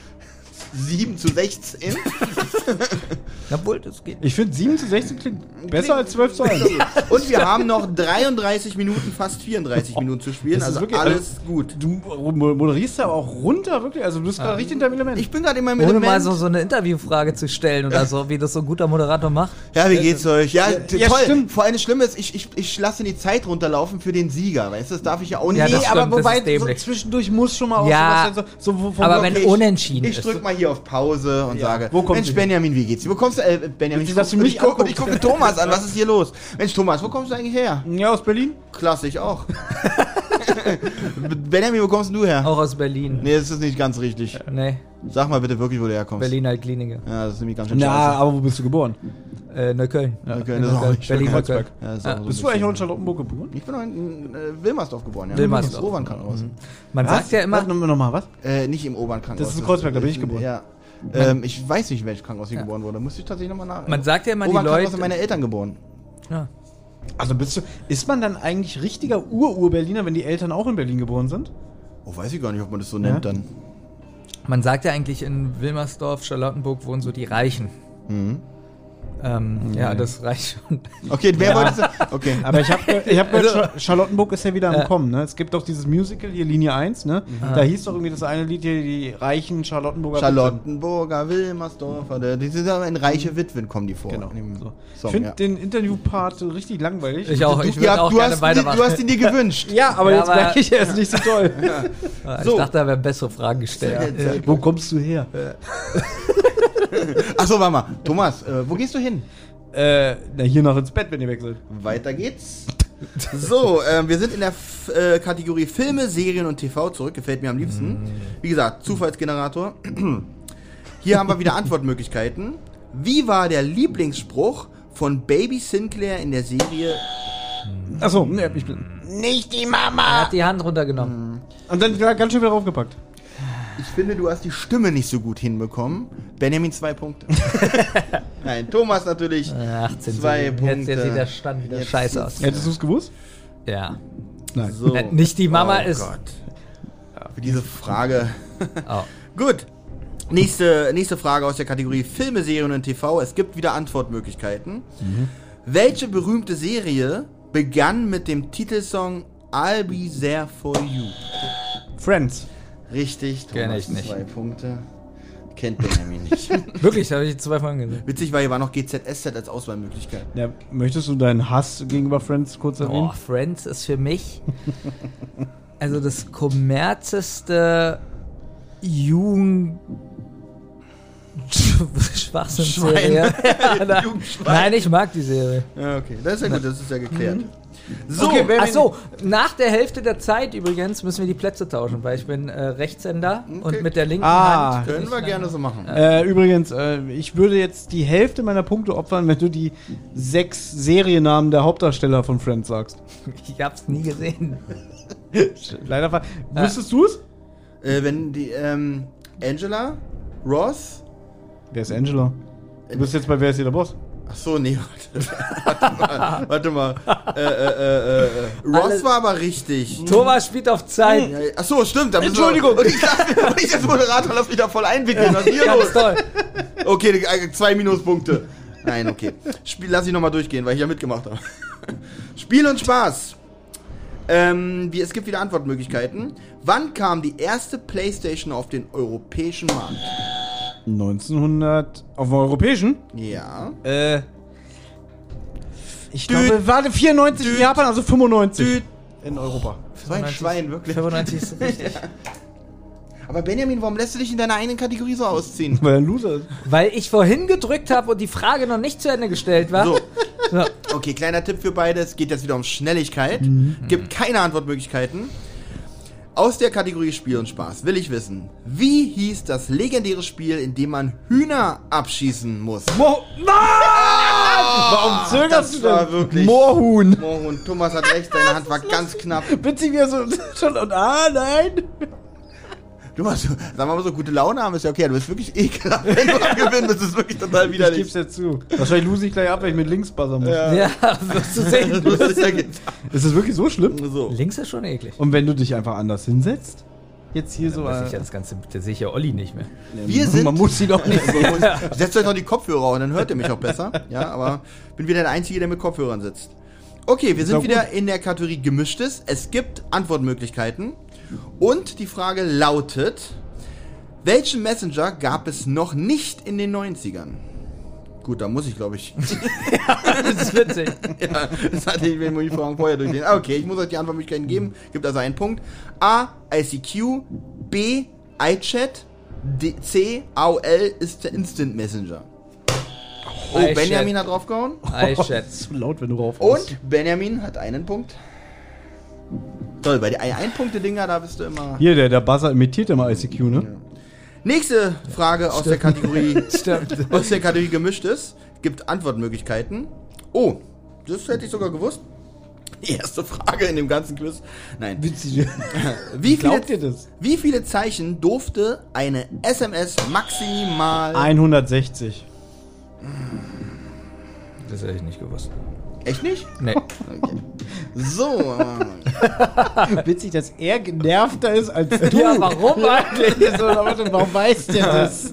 7 zu 16. Jawohl, das geht. Ich finde 7 zu 16 klingt besser als 12 zu 1. Und wir haben noch 33 Minuten, fast 34 Minuten zu spielen. Das Also wirklich- alles gut. Du mo- moderierst ja aber auch runter, wirklich. Also du bist gerade richtig in deinem Element. Ich bin gerade in meinem Ohne Element. mal so, so eine Interviewfrage zu stellen oder so, wie das so ein guter Moderator macht. Ja, wie geht's euch? Ja, ja, toll. stimmt. Vor allem das Schlimme ist, ich, ich, ich lasse die Zeit runterlaufen für den Sieger. Weißt du, das darf ich ja auch nicht. Ja, nee, aber stimmt, das wobei, so zwischendurch muss schon mal auch Ja, so, so vom aber Block- wenn ich- unentschieden Ich ist. drück mal hier auf Pause und Ja. sage, Wo kommt Mensch Benjamin, wie geht's dir? Wo kommst du, äh, Benjamin? Ich du das guck, für mich ich, guck, ich gucke Thomas an, was ist hier los? Mensch Thomas, wo kommst du eigentlich her? Ja, aus Berlin. Klasse, ich auch. Benjamin, wo kommst du her? Auch aus Berlin. Nee, das ist nicht ganz richtig. Nee, Sag mal bitte wirklich, wo du herkommst. Berliner Klinik. Ja, das ist nämlich ganz schön Na, scheiße. aber wo bist du geboren? Äh, Neukölln. Okay, das ist auch Neukölln. nicht Berlin. Neukölln. Ja, Ah. auch so Bist du eigentlich auch in Charlottenburg geboren? Ich bin noch in äh, Wilmersdorf geboren, ja. Wilmersdorf. Das Obernkrankenhaus. Man sagt ja immer, Warte, nochmal, noch mal, was? Äh, nicht im Obernkrankenhaus. Das ist in Kreuzberg, da bin ich geboren. Ja. Ähm, ich weiß nicht, in welches Krankenhaus ich geboren wurde. Muss ich tatsächlich nochmal nach. man sagt ja immer, die Obernkrankenhaus Leute. sind meine Eltern geboren. Ja. Also bist du, ist man dann eigentlich richtiger Ur-Ur-Berliner, wenn die Eltern auch in Berlin geboren sind? Oh, weiß ich gar nicht, ob man das so nennt dann. Man sagt ja eigentlich in Wilmersdorf, Charlottenburg wohnen so die Reichen. Mhm. Ähm, Ja, das reicht schon. Okay, wer wollte das? Okay. Aber ich habe ich hab Also- gehört, Cha- Charlottenburg ist ja wieder am Äh. Kommen, ne? Es gibt doch dieses Musical hier, Linie 1, ne? Mhm. Da hieß doch irgendwie das eine Lied hier, die reichen Charlottenburger Charlottenburger, Wilmersdorfer, die sind aber in reiche Witwen kommen die vor. Genau. So. Ich Song, finde ja. den Interviewpart richtig langweilig. Ich auch. Du, Ich ja, auch du, gerne hast, du hast ihn dir gewünscht. ja, aber Ja, jetzt merke ich, er ist nicht so toll. Ich So. dachte, da wären bessere Fragen gestellt. Ja. Wo kommst du her? Achso, warte mal. Thomas, äh, wo gehst du hin? Äh, na, hier noch ins Bett, wenn ihr weg seid. Weiter geht's. So, ähm, wir sind in der F äh, Kategorie Filme, Serien und TV zurück. Gefällt mir am liebsten. Wie gesagt, Zufallsgenerator. Hier haben wir wieder Antwortmöglichkeiten. Wie war der Lieblingsspruch von Baby Sinclair in der Serie? Achso, ne, ich bin. Nicht die Er Mama! hat die Hand runtergenommen. Und dann ganz schön wieder draufgepackt. Ich finde, du hast die Stimme nicht so gut hinbekommen. Benjamin zwei Punkte. Nein, Thomas natürlich. Äh, 18 Zwei Jetzt, Punkte. jetzt sieht der Stand wieder Jetzt scheiße aus. Hättest du es gewusst? Ja. Nein. So. Nicht die Mama oh ist. Gott. Für diese Frage. Oh. Gut. Nächste, nächste Frage aus der Kategorie Filme, Serien und TV. Es gibt wieder Antwortmöglichkeiten. Welche berühmte Serie begann mit dem Titelsong I'll Be There For You? Friends. Richtig, Thomas, ich nicht. zwei Punkte. Kennt Benjamin nicht. Wirklich, da habe ich zwei Folgen gesehen. Witzig war, hier war noch GZSZ als Auswahlmöglichkeit. Ja, möchtest du deinen Hass gegenüber Friends kurz erwähnen? Oh, Friends ist für mich also das kommerzeste Jugend. Schwachsinnsserie. Jugendschwein. Nein, ich mag die Serie. Ja, okay. Das ist ja gut, das ist ja geklärt. So, Okay, wer- Ach so, nach der Hälfte der Zeit übrigens müssen wir die Plätze tauschen, weil ich bin äh, Rechtshänder und mit der linken Ah. Hand. können wir gerne so machen. Äh, übrigens, äh, ich würde jetzt die Hälfte meiner Punkte opfern, wenn du die sechs Seriennamen der Hauptdarsteller von Friends sagst. Ich hab's nie gesehen. Leider ver Wüsstest du es? Äh, wenn die, ähm, Angela, Ross, Wer ist Angela? Du bist jetzt bei Wer ist hier der Boss? Ach so, nee, warte, warte mal. Warte mal. Äh, äh, äh, äh, Ross Alles- war aber richtig. Thomas spielt auf Zeit. Ja, Ach so, stimmt. Entschuldigung. Wir, und ich, dachte, und ich als Moderator lass mich da voll einwickeln. Was ist hier los? toll. Okay, äh, zwei Minuspunkte. Nein, okay. Spiel, lass ich nochmal durchgehen, weil ich ja mitgemacht habe. Spiel und Spaß. Ähm, wie, es gibt wieder Antwortmöglichkeiten. Wann kam die erste Playstation auf den europäischen Markt? 1900. Auf dem europäischen? Ja. Äh. Ich Düt. glaube, warte, 94 in Düt. Japan, also 95 Düt. in Europa. So ein Schwein, wirklich. 95 ist richtig. Aber Benjamin, warum lässt du dich in deiner eigenen Kategorie so ausziehen? Weil er ein Loser ist. Weil ich vorhin gedrückt habe und die Frage noch nicht zu Ende gestellt war. So, So. okay, kleiner Tipp für beide. Es geht jetzt wieder um Schnelligkeit. Gibt keine Antwortmöglichkeiten. Aus der Kategorie Spiel und Spaß will ich wissen, wie hieß das legendäre Spiel, in dem man Hühner abschießen muss? Mo Nein! Warum zögerst das du war denn? wirklich- Moorhuhn. Moorhuhn, Thomas hat recht, seine Hand war ganz knapp. Witzig, wie er so schon und ah, nein. Du hast, sag mal, so gute Laune haben ist ja okay, du bist wirklich ekelhaft. Wenn du am Gewinnen bist, ist es wirklich total Ich widerlich. geb's dir zu. Wahrscheinlich lose ich gleich ab, wenn ich mit links buzzern muss. Ja. Ja, wirst du sehen. Ja Ist das wirklich so schlimm? so. Links ist schon eklig. Und wenn du dich einfach anders hinsetzt? Jetzt hier so. Da Äh, ich ja das Ganze, da sehe ich ja Olli nicht mehr. Wir sind- Man muss sie doch nicht. Setzt euch noch die Kopfhörer auf, dann hört ihr mich auch besser. Ja, aber bin wieder der Einzige, der mit Kopfhörern sitzt. Okay, wir sind wieder in der Kategorie Gemischtes. Es gibt Antwortmöglichkeiten. Und die Frage lautet: Welchen Messenger gab es noch nicht in den 90ern? Gut, da muss ich, glaube ich. Das ist witzig. ja, das hatte ich mir die Fragen vorher durchlesen. Ah, Okay, ich muss euch die Antwortmöglichkeiten geben. Gibt also einen Punkt. A. ICQ. B. iChat. D, C. AOL ist der Instant Messenger. Oh. Benjamin hat draufgehauen. iChat. zu laut, wenn du rauf Und Benjamin hat einen Punkt. Toll, bei den Ein-Punkte-Dinger, da bist du immer. Hier, der, der Buzzer imitiert immer ICQ, ne? Nächste Frage aus der Kategorie. Stimmt. aus der Kategorie gemischtes. Gibt Antwortmöglichkeiten. Oh, das hätte ich sogar gewusst. Die erste Frage in dem ganzen Quiz. Nein. Witzig. Wie viele, Glaubt ihr das? wie viele Zeichen durfte eine SMS maximal. 160. Das hätte ich nicht gewusst. Echt nicht? Nee. So. Witzig, dass er genervter ist als du. Ja, warum eigentlich? so, warte, warum weiß der das?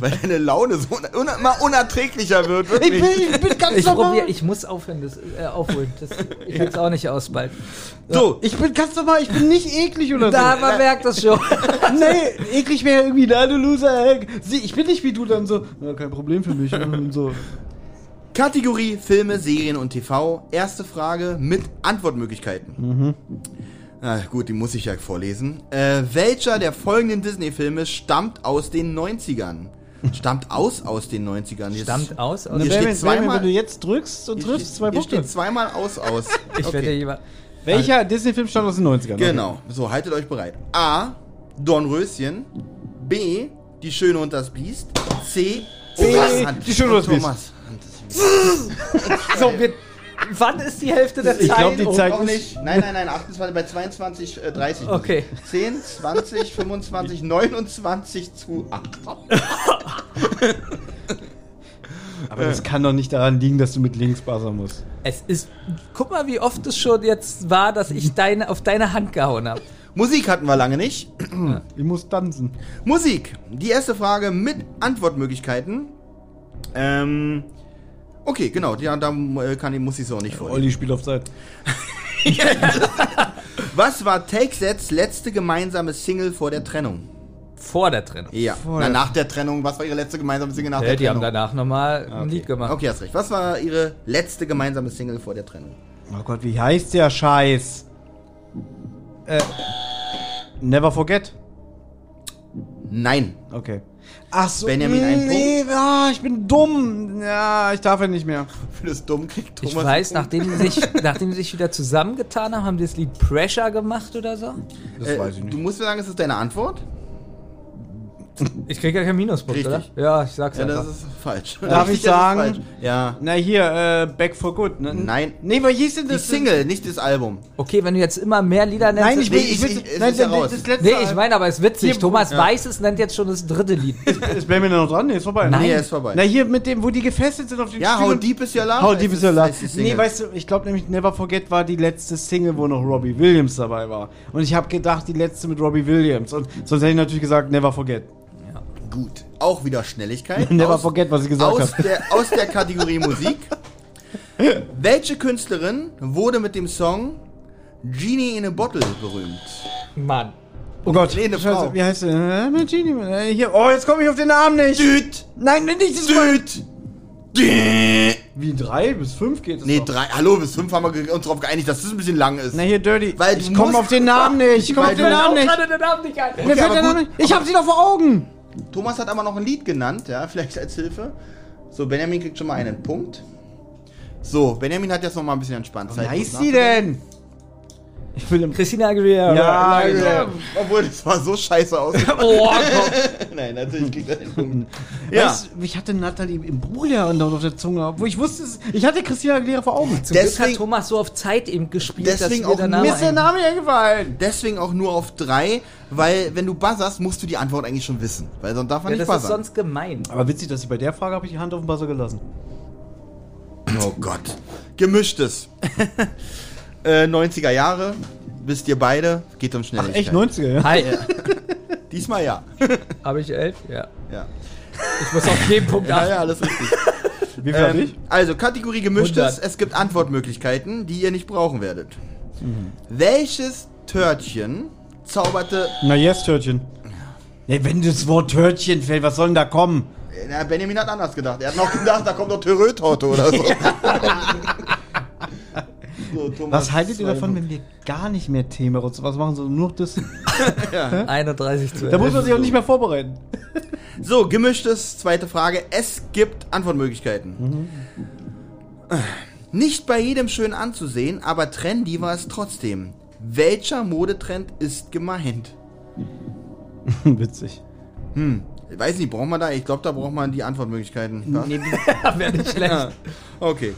weil deine Laune so un immer unerträglicher wird. Ich Wirklich. bin, ich bin ganz Ich normal. probiere, ich muss aufhören, das äh, aufholen. Das, ich will es auch nicht ausbalten. so, Ich bin ganz normal, ich bin nicht eklig oder Da, so. man merkt das schon. nee, eklig wäre irgendwie, na du Loser, ich bin nicht wie du dann so, na, kein Problem für mich. Und so. Kategorie Filme, Serien und TV. Erste Frage mit Antwortmöglichkeiten. Ah, gut, die muss ich ja vorlesen. Äh, welcher der folgenden Disney-Filme stammt aus den 90ern? Stammt aus aus den 90ern. Jetzt- Stammt aus. aus Hier steht Benjamin, zweimal- wenn du jetzt drückst und Hier triffst, steht- zwei Hier Punkte. steht zweimal aus aus. ich werde jemand. Welcher Disney-Film stammt aus den 90ern? Genau. So, haltet euch bereit. A. Dornröschen. B. Die Schöne und das Biest. C. C, Hand- Die Schöne und das Biest. Thomas. So, wir, wann ist die Hälfte der Ich Zeit? glaub, die um? Zeit- Noch nicht. Nein, nein, nein. 28 bei 22, äh, 30. Okay. 10, 20, 25, 29 zu 8. Aber das kann doch nicht daran liegen, dass du mit links buzzern musst. Es ist. Guck mal, wie oft es schon jetzt war, dass ich deine, auf deine Hand gehauen habe. Musik hatten wir lange nicht. Ich muss tanzen. Musik. Die erste Frage mit Antwortmöglichkeiten. Ähm. Okay, genau. Ja, da äh, kann, muss ich so nicht vorlesen. Olli spielt auf Zeit. Was war Take Sets letzte gemeinsame Single vor der Trennung? Vor der Trennung. Ja. Vor Na, nach der Trennung. Was war ihre letzte gemeinsame Single nach Ja, der die haben Trennung? danach nochmal ein Okay. Lied gemacht. Okay, hast recht. Was war ihre letzte gemeinsame Single vor der Trennung? Oh Gott, wie heißt der Scheiß? Äh, Never Forget. Nein. Okay. Ach so. Benjamin, ein nee, ah, ich bin dumm. Ja, ich darf ja nicht mehr. Für das dumm kriegt Thomas. Ich weiß, nachdem die, sich, nachdem die sich wieder zusammengetan haben, haben die das Lied Pressure gemacht oder so. Das äh, weiß ich nicht. Du musst mir sagen, ist das deine Antwort? Ich krieg ja keinen Minuspunkt, Richtig. oder? Ja, ich sag's Ja, einfach. das ist falsch. Darf Richtig, ich sagen? Ja. Na hier, äh, Back for Good. Ne? Nein. Nee, was hieß denn Die das? Single, nicht das Album. Okay, wenn du jetzt immer mehr Lieder nennst. Nein, ich will, Nee, ich will, ich- es nein, ist ja das, raus. das letzte. Nee, ich meine, aber es ist witzig. Hier, Thomas ja. Weißes nennt jetzt schon das dritte Lied. Ist Benjamin noch dran? Nee, ist vorbei. Nein. Nee, ist vorbei. Na hier mit dem, wo die gefesselt sind auf den ja, Stühlen. How Deep is Your Love? How Deep is Your Love. die. Nee, weißt du, ich glaube nämlich Never Forget war die letzte Single, wo noch Robbie Williams dabei war. Und ich habe gedacht, die letzte mit Robbie Williams. Und sonst hätte ich natürlich gesagt, Never Forget. Gut. Auch wieder Schnelligkeit. Never Aus- forget, was ich gesagt aus habe. der, aus der Kategorie Musik. Welche Künstlerin wurde mit dem Song Genie in a Bottle berühmt? Mann. Oh Gott, Nee, eine Frau. wie heißt der? Äh, mit Genie, äh, hier. Oh, jetzt komme ich auf den Namen nicht. Düt! Nein, nicht das Düt! Düt! Wie drei bis fünf geht es Nee, doch. drei. Hallo, bis fünf haben wir uns darauf geeinigt, dass das ein bisschen lang ist. Na hier, Dirty. Weil ich komme auf den Namen nicht. Ich komme auf den Namen den nicht. Ich habe sie doch vor Augen. Thomas hat aber noch ein Lied genannt, ja, vielleicht als Hilfe. So, Benjamin kriegt schon mal einen Punkt. So, Benjamin hat jetzt noch mal ein bisschen entspannt. Wie Zeit, heißt kurz sie denn? Ich will im Christina Aguilera. Ja, nachzudenken. ja. Nein, Obwohl, das war so scheiße aus. Oh, komm. Nein, natürlich kriegt er den Punkt. Ja, Weißt, ich hatte Natalie im ja andauernd auf der Zunge, wo ich wusste, ich hatte Christina Aguilera vor Augen. Zum Glück Deswegen- hat Thomas so auf Zeit eben gespielt, Deswegen dass auch der nur- Name Mir ist der Name eingefallen. deswegen auch nur auf drei, weil wenn du buzzerst, musst du die Antwort eigentlich schon wissen. Weil sonst darf man ja, nicht Das ist buzzern. sonst gemein. Aber witzig, dass ich bei der Frage habe ich die Hand auf den Buzzer gelassen. Oh Gott. Gemischtes. äh, 90er Jahre, wisst ihr beide, geht um Ach, Schnelligkeit. echt 90er, ja? Hi. Diesmal ja. Habe ich elf? Ja. ja. Ich muss auf jeden Punkt Ja, achten. ja, alles richtig. Wie viel hab Ähm, ich? also, Kategorie gemischtes. 100. Es gibt Antwortmöglichkeiten, die ihr nicht brauchen werdet. Welches Törtchen zauberte. Na, yes, Törtchen. Nee, wenn das Wort Törtchen fällt, was soll denn da kommen? Na, Benjamin hat anders gedacht. Er hat noch gedacht, da kommt doch Törötorte oder so. so Thomas, Was haltet ihr davon, wenn wir gar nicht mehr Thema oder was machen, sondern nur noch das? 31 zu Da muss 11. man sich auch nicht mehr vorbereiten. So, gemischtes, zweite Frage. Es gibt Antwortmöglichkeiten. Nicht bei jedem schön anzusehen, aber trendy war es trotzdem. Welcher Modetrend ist gemeint? Witzig. Hm, ich weiß nicht, braucht man da? Ich glaube, da braucht man die Antwortmöglichkeiten. Was? Wäre nicht schlecht. Ja. Okay.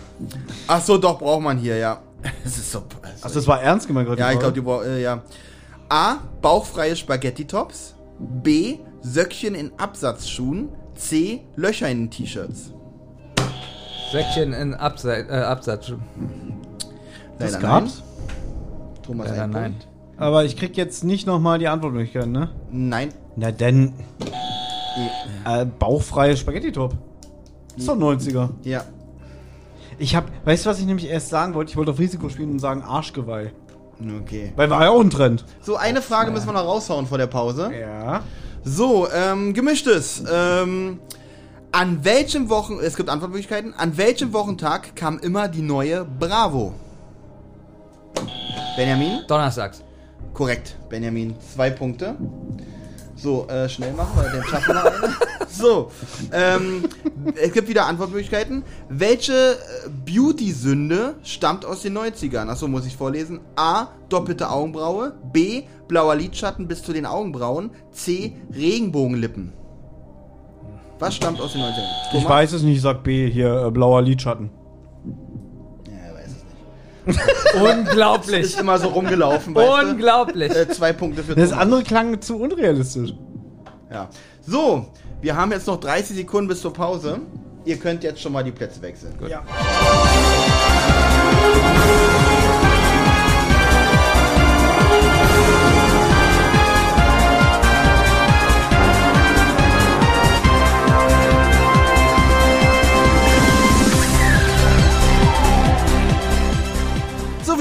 Ach so, doch, braucht man hier, ja. Es ist so. Achso, das war ernst gemeint gerade. ja, ich glaube, die braucht, äh, ja. A. Bauchfreie Spaghetti-Tops. B. Söckchen in Absatzschuhen. C. Löcher in den T-Shirts. Söckchen in Absatz. Äh, Absatz. Das Leider gab's? Nein. Thomas, Leider ein nein. Punkt. Aber ich krieg jetzt nicht nochmal die Antwortmöglichkeiten, ne? Nein. Na denn. Äh, bauchfreie Spaghetti-Top. Ist doch 90er. Ja. Ich hab, weißt du, was ich nämlich erst sagen wollte? Ich wollte auf Risiko spielen und sagen Arschgeweih. Okay. Weil war ja auch ein Trend. So, eine Frage müssen wir noch raushauen vor der Pause. Ja. So, ähm, gemischtes. Ähm, an welchem Wochen, es gibt Antwortmöglichkeiten, an welchem Wochentag kam immer die neue Bravo? Benjamin? Donnerstags. Korrekt, Benjamin. Zwei Punkte. So, äh, schnell machen, weil den schaffen wir eine. So, ähm, es gibt wieder Antwortmöglichkeiten. Welche äh, Beauty-Sünde stammt aus den 90ern? Achso, muss ich vorlesen. A. Doppelte Augenbraue. B. Blauer Lidschatten bis zu den Augenbrauen. C. Regenbogenlippen. Was stammt aus den 90ern? Ich weiß es nicht, ich sag B, hier äh, blauer Lidschatten. Unglaublich. Ist immer so rumgelaufen, Unglaublich. du? Äh, zwei Punkte für Das Thomas. andere klang zu unrealistisch. Ja. So, wir haben jetzt noch 30 Sekunden bis zur Pause. Ihr könnt jetzt schon mal die Plätze wechseln. Ja.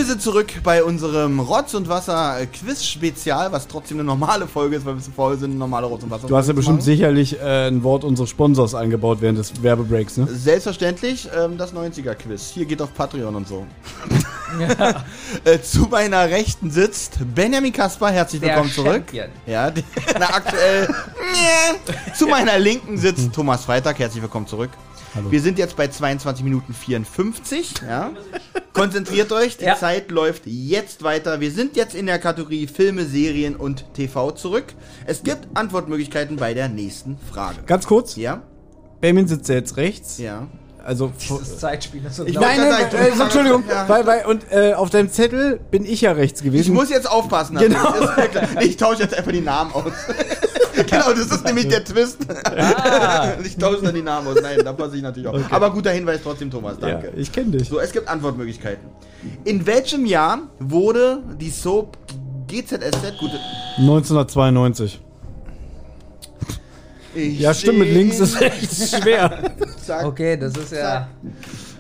Sind zurück bei unserem Rotz und Wasser Quiz Spezial, was trotzdem eine normale Folge ist, weil wir zu faul sind, eine normale Rotz und Wasser Du hast ja bestimmt machen. sicherlich äh, ein Wort unseres Sponsors eingebaut während des Werbebreaks, ne? Selbstverständlich ähm, das 90er Quiz. Hier geht auf Patreon und so. äh, zu meiner Rechten sitzt Benjamin Kaspar, herzlich Der willkommen zurück. Champion. Ja, na, aktuell. zu meiner Linken sitzt Thomas Freitag, herzlich willkommen zurück. Hallo. Wir sind jetzt bei 22 Minuten 54. Ja. Konzentriert euch, die Ja. Zeit läuft jetzt weiter. Wir sind jetzt in der Kategorie Filme, Serien und TV zurück. Es gibt Antwortmöglichkeiten bei der nächsten Frage. Ganz kurz, Ja, Benjamin sitzt jetzt rechts. ja. Also. Das Zeitspiel Ich sagen, äh, du- Entschuldigung, Ja. weil, weil, und äh, auf deinem Zettel bin ich ja rechts gewesen. Ich muss jetzt aufpassen. Genau. Ich tausche jetzt einfach die Namen aus. genau, das ist nämlich der Twist. Ah. Ich tausche dann die Namen aus. Nein, da passe ich natürlich auf. Aber guter Hinweis trotzdem, Thomas. ja, Danke. ich kenne dich. So, es gibt Antwortmöglichkeiten. In welchem Jahr wurde die Soap GZSZ, gute, 1992. ich Ja, stimmt, mit links ist echt schwer. Zack. Okay, das ist ja.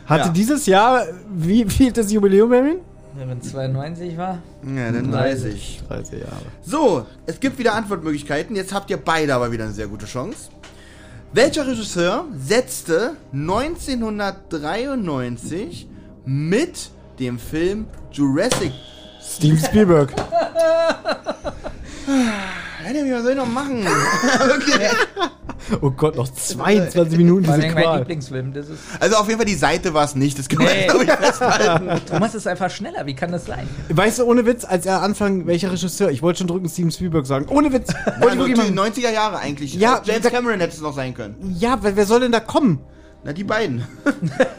Hatte Ja. dieses Jahr, wie viel das Jubiläum, Benjamin? Wenn 92 war. Ja, dann 30. 30 Jahre. So, es gibt wieder Antwortmöglichkeiten. Jetzt habt ihr beide aber wieder eine sehr gute Chance. Welcher Regisseur setzte 1993 mit dem Film Jurassic Steven Spielberg. Alter, was soll ich noch machen? Wirklich. Oh Gott, noch 22 Minuten diese allem mein Qual. Lieblingsfilm. Das ist, Also auf jeden Fall die Seite war es nicht. Das wir, Nee. glaube ich, festhalten. Thomas ist einfach schneller. Wie kann das sein? Weißt du, ohne Witz, als er anfang, welcher Regisseur? Ich wollte schon drücken Steven Spielberg sagen. Ohne Witz. Wollte ich Also wirklich die machen. 90er Jahre eigentlich. Ja, James da- Cameron hätte es noch sein können. Ja, wer, wer soll denn da kommen? Na, die beiden.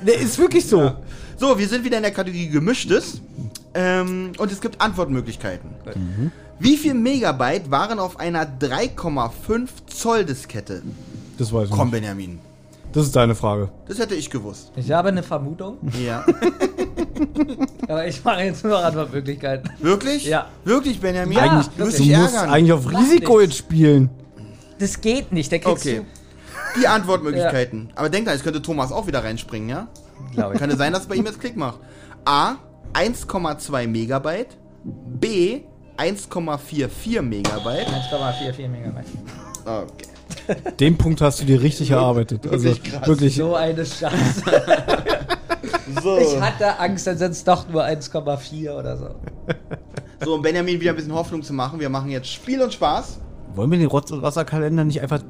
Der ist wirklich so. So, wir sind wieder in der Kategorie Gemischtes. Ähm, und es gibt Antwortmöglichkeiten. Wie viel Megabyte waren auf einer 3,5 Zoll Diskette? Das weiß ich Komm, nicht. Benjamin. Das ist deine Frage. Das hätte ich gewusst. Ich habe eine Vermutung, Ja. aber ich mache jetzt nur Antwortmöglichkeiten. Wirklich? Ja. Wirklich, Benjamin? Ja, eigentlich, du musst du dich musst ärgern. eigentlich auf Mach Risiko jetzt spielen. Das geht nicht. Der kriegst Okay. Die Antwortmöglichkeiten. Aber denk dran, es könnte Thomas auch wieder reinspringen, ja? du, glaube ich. Kann es sein, dass es bei ihm jetzt Klick macht? A. 1,2 Megabyte. B. 1,44 Megabyte. 1,44 Megabyte. Okay. Den Punkt hast du dir richtig erarbeitet. Also Wirklich krass. wirklich. So eine Scheiße. So. Ich hatte Angst, dann sind es doch nur 1,4 oder so. so, um Benjamin wieder ein bisschen Hoffnung zu machen, wir machen jetzt Spiel und Spaß. Wollen wir den Rotz- und Wasserkalender nicht einfach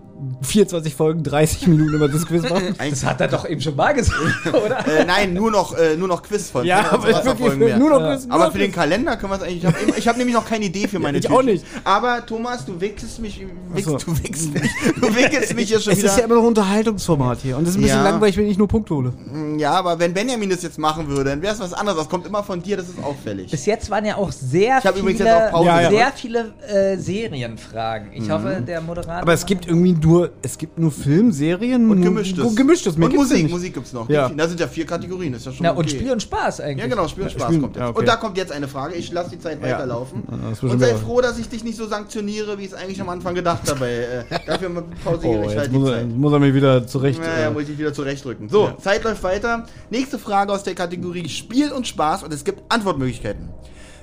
24 Folgen, 30 Minuten über das Quiz machen. Das hat er doch eben schon mal gesagt, oder? Äh, nein, nur noch, äh, nur noch Quizfolgen. Ja, aber ich Wasserfolgen wirklich mehr. nur noch Quiz. nur Aber für den. Kalender können wir es eigentlich. Ich habe hab nämlich noch keine Idee für meine ich auch nicht. Aber Thomas, du wickelst mich. Wickst, so. Du wickst mich. Du wickelst mich hier schon Es wieder. ist ja immer noch ein Unterhaltungsformat hier. Und es ist ein bisschen Ja. langweilig, wenn ich nur Punkte hole. Ja, aber wenn Benjamin das jetzt machen würde, dann wäre es was anderes. Das kommt immer von dir, das ist auffällig. Bis jetzt waren ja auch sehr Ich hab viele, Pause Ja, ja. sehr viele äh, Serienfragen. Ich hoffe, der Moderator. Aber es gibt irgendwie nur, es gibt nur Film, Serien Und gemischtes. Gu- Gemischtes. Mehr und gibt's ja Musik. Musik gibt's noch. Ja. Da sind ja vier Kategorien, ist ja schon Na, okay. und Spiel und Spaß eigentlich. Ja, genau, Spiel und Spaß Spiel- kommt jetzt. ja, okay. Und da kommt jetzt eine Frage. Ich lasse die Zeit Ja. weiterlaufen. und sei froh, dass ich dich nicht so sanktioniere, wie ich es eigentlich am Anfang gedacht habe. Äh, dafür pausiere Oh, ich halt die muss, er, Zeit. muss er mich wieder zurecht. Naja, äh, muss ich dich wieder zurechtrücken. So, Zeit läuft weiter. Nächste Frage aus der Kategorie Spiel und Spaß und es gibt Antwortmöglichkeiten.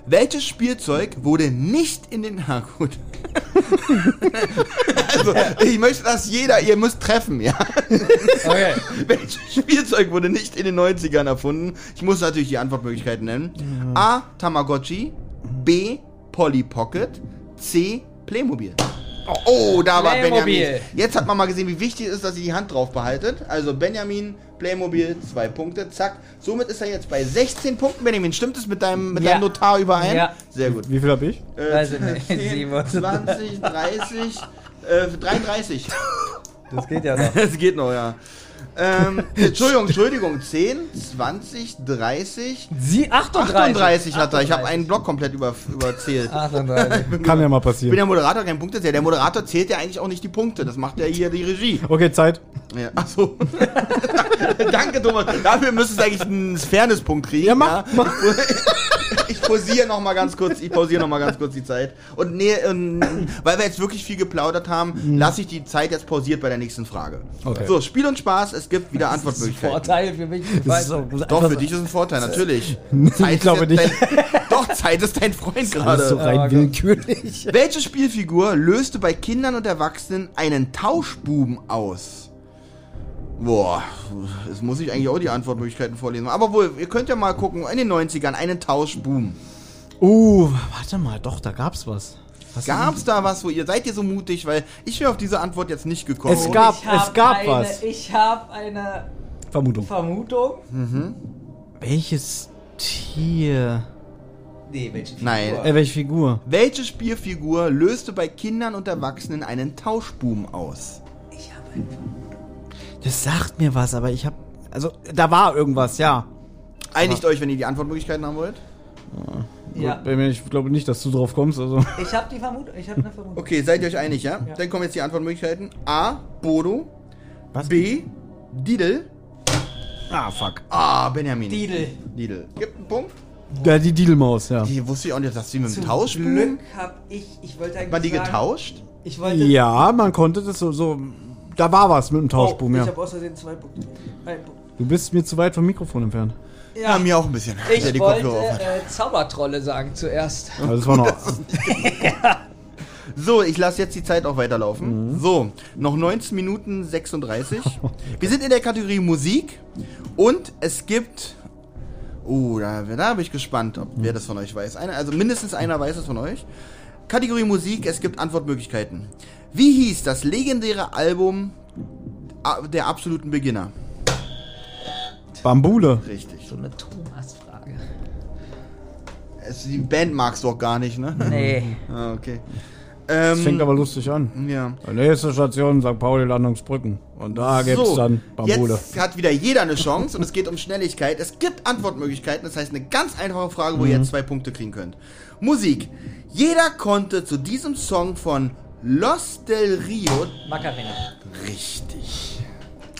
Welches Spielzeug wurde nicht in den... Na gut. also, ich möchte, dass jeder... Ihr müsst treffen, ja. Okay. Welches Spielzeug wurde nicht in den 90ern erfunden? Ich muss natürlich die Antwortmöglichkeiten nennen. A. Tamagotchi. B. Polly Pocket. C. Playmobil. Oh, da war Playmobil. Benjamin. Jetzt hat man mal gesehen, wie wichtig es ist, dass ihr die Hand drauf behaltet. Also Benjamin, Playmobil, zwei Punkte, zack. Somit ist er jetzt bei 16 Punkten. Benjamin, stimmt es mit deinem, mit Ja. deinem Notar überein? Ja. Sehr gut. Wie viel habe ich? Äh, Weiß ich nicht. 10, 27. 20, 30, äh, 33. Das geht ja noch. Es geht noch, ja. Ähm, Entschuldigung, Entschuldigung. 10, 20, 30, Sie 38. 38 hat er. Ich habe einen Block komplett über, überzählt. 38. Kann ja mal Ich bin passieren. der Moderator, kein Punktezähler. Der Moderator zählt ja eigentlich auch nicht die Punkte. Das macht ja hier die Regie. Okay, Zeit. Ja, achso. Danke, Thomas. Dafür müsstest du eigentlich einen Fairness-Punkt kriegen. Ja, mach, mach. Ich pausiere noch mal ganz kurz, ich pausiere noch mal ganz kurz die Zeit. Und nee, ähm, weil wir jetzt wirklich viel geplaudert haben, lasse ich die Zeit jetzt pausiert bei der nächsten Frage. Okay. So, Spiel und Spaß, es gibt wieder Das ist ein Antwortmöglichkeiten. Vorteil für mich. Das Doch, für dich ist ein Vorteil, natürlich. Ich glaube nicht. Dein, doch, Zeit ist dein Freund Alles so gerade. rein okay. willkürlich. Welche Spielfigur löste bei Kindern und Erwachsenen einen Tauschbuben aus? Boah, jetzt muss ich eigentlich auch die Antwortmöglichkeiten vorlesen. Aber wohl, ihr könnt ja mal gucken, in den 90ern, einen Tauschbuben. Uh, warte mal, doch, da gab's was. Was Gab's da was, wo ihr seid ihr so mutig? Weil ich wäre auf diese Antwort jetzt nicht gekommen. Es gab- es gab eine, was. Ich habe eine Vermutung. Vermutung. Welches Tier? Nee, welche Figur? Nein. Äh, welche Figur? Welche Spielfigur löste bei Kindern und Erwachsenen einen Tauschbuben aus? Ich habe eine Das sagt mir was, aber ich hab. Also, da war irgendwas, ja. Einigt euch, wenn ihr die Antwortmöglichkeiten haben wollt. Ja. Gut, Ich glaube nicht, dass du drauf kommst. Also. Ich habe die Vermutung. Ich habe eine Vermutung. Okay, seid ihr euch einig, ja? Dann kommen jetzt die Antwortmöglichkeiten. A. Bodo. Was? B. Didel. Ah, fuck. Ah, Benjamin. Didel. Didel. Gibt einen Punkt? Ja, die Didelmaus, ja. Die wusste ich auch nicht, dass sie mit dem Tauschbuben. Glück habe ich. Ich wollte eigentlich. Man die sagen, getauscht? Ich wollte. Ja, man konnte das so, so. Da war was mit dem Tauschbuben, oh, ja. Ich habe Versehen zwei Punkte. Ein Punkt. Du bist mir zu weit vom Mikrofon entfernt. Ja, mir auch ein bisschen. Ich die wollte äh, Zaubertrolle sagen zuerst. Also das war noch. So, ich lasse jetzt die Zeit auch weiterlaufen. Mhm. So, noch 19 Minuten 36. Wir sind in der Kategorie Musik und es gibt. Oh, da, da bin ich gespannt, ob wer das von euch weiß. Einer, also mindestens einer weiß es von euch. Kategorie Musik, es gibt Antwortmöglichkeiten. Wie hieß das legendäre Album der absoluten Beginner? Bambule. Richtig. So eine Thomas-Frage. Es, die Band magst du auch gar nicht, ne? Nee. Ah, okay. Das Ähm, fängt aber lustig an. ja. Nächste Station, St. Pauli Landungsbrücken. Und da gibt's dann Bambule. Jetzt hat wieder jeder eine Chance und es geht um Schnelligkeit. Es gibt Antwortmöglichkeiten, das heißt eine ganz einfache Frage, wo Mhm. ihr jetzt zwei Punkte kriegen könnt. Musik. Jeder konnte zu diesem Song von Los del Rio Macarena. richtig.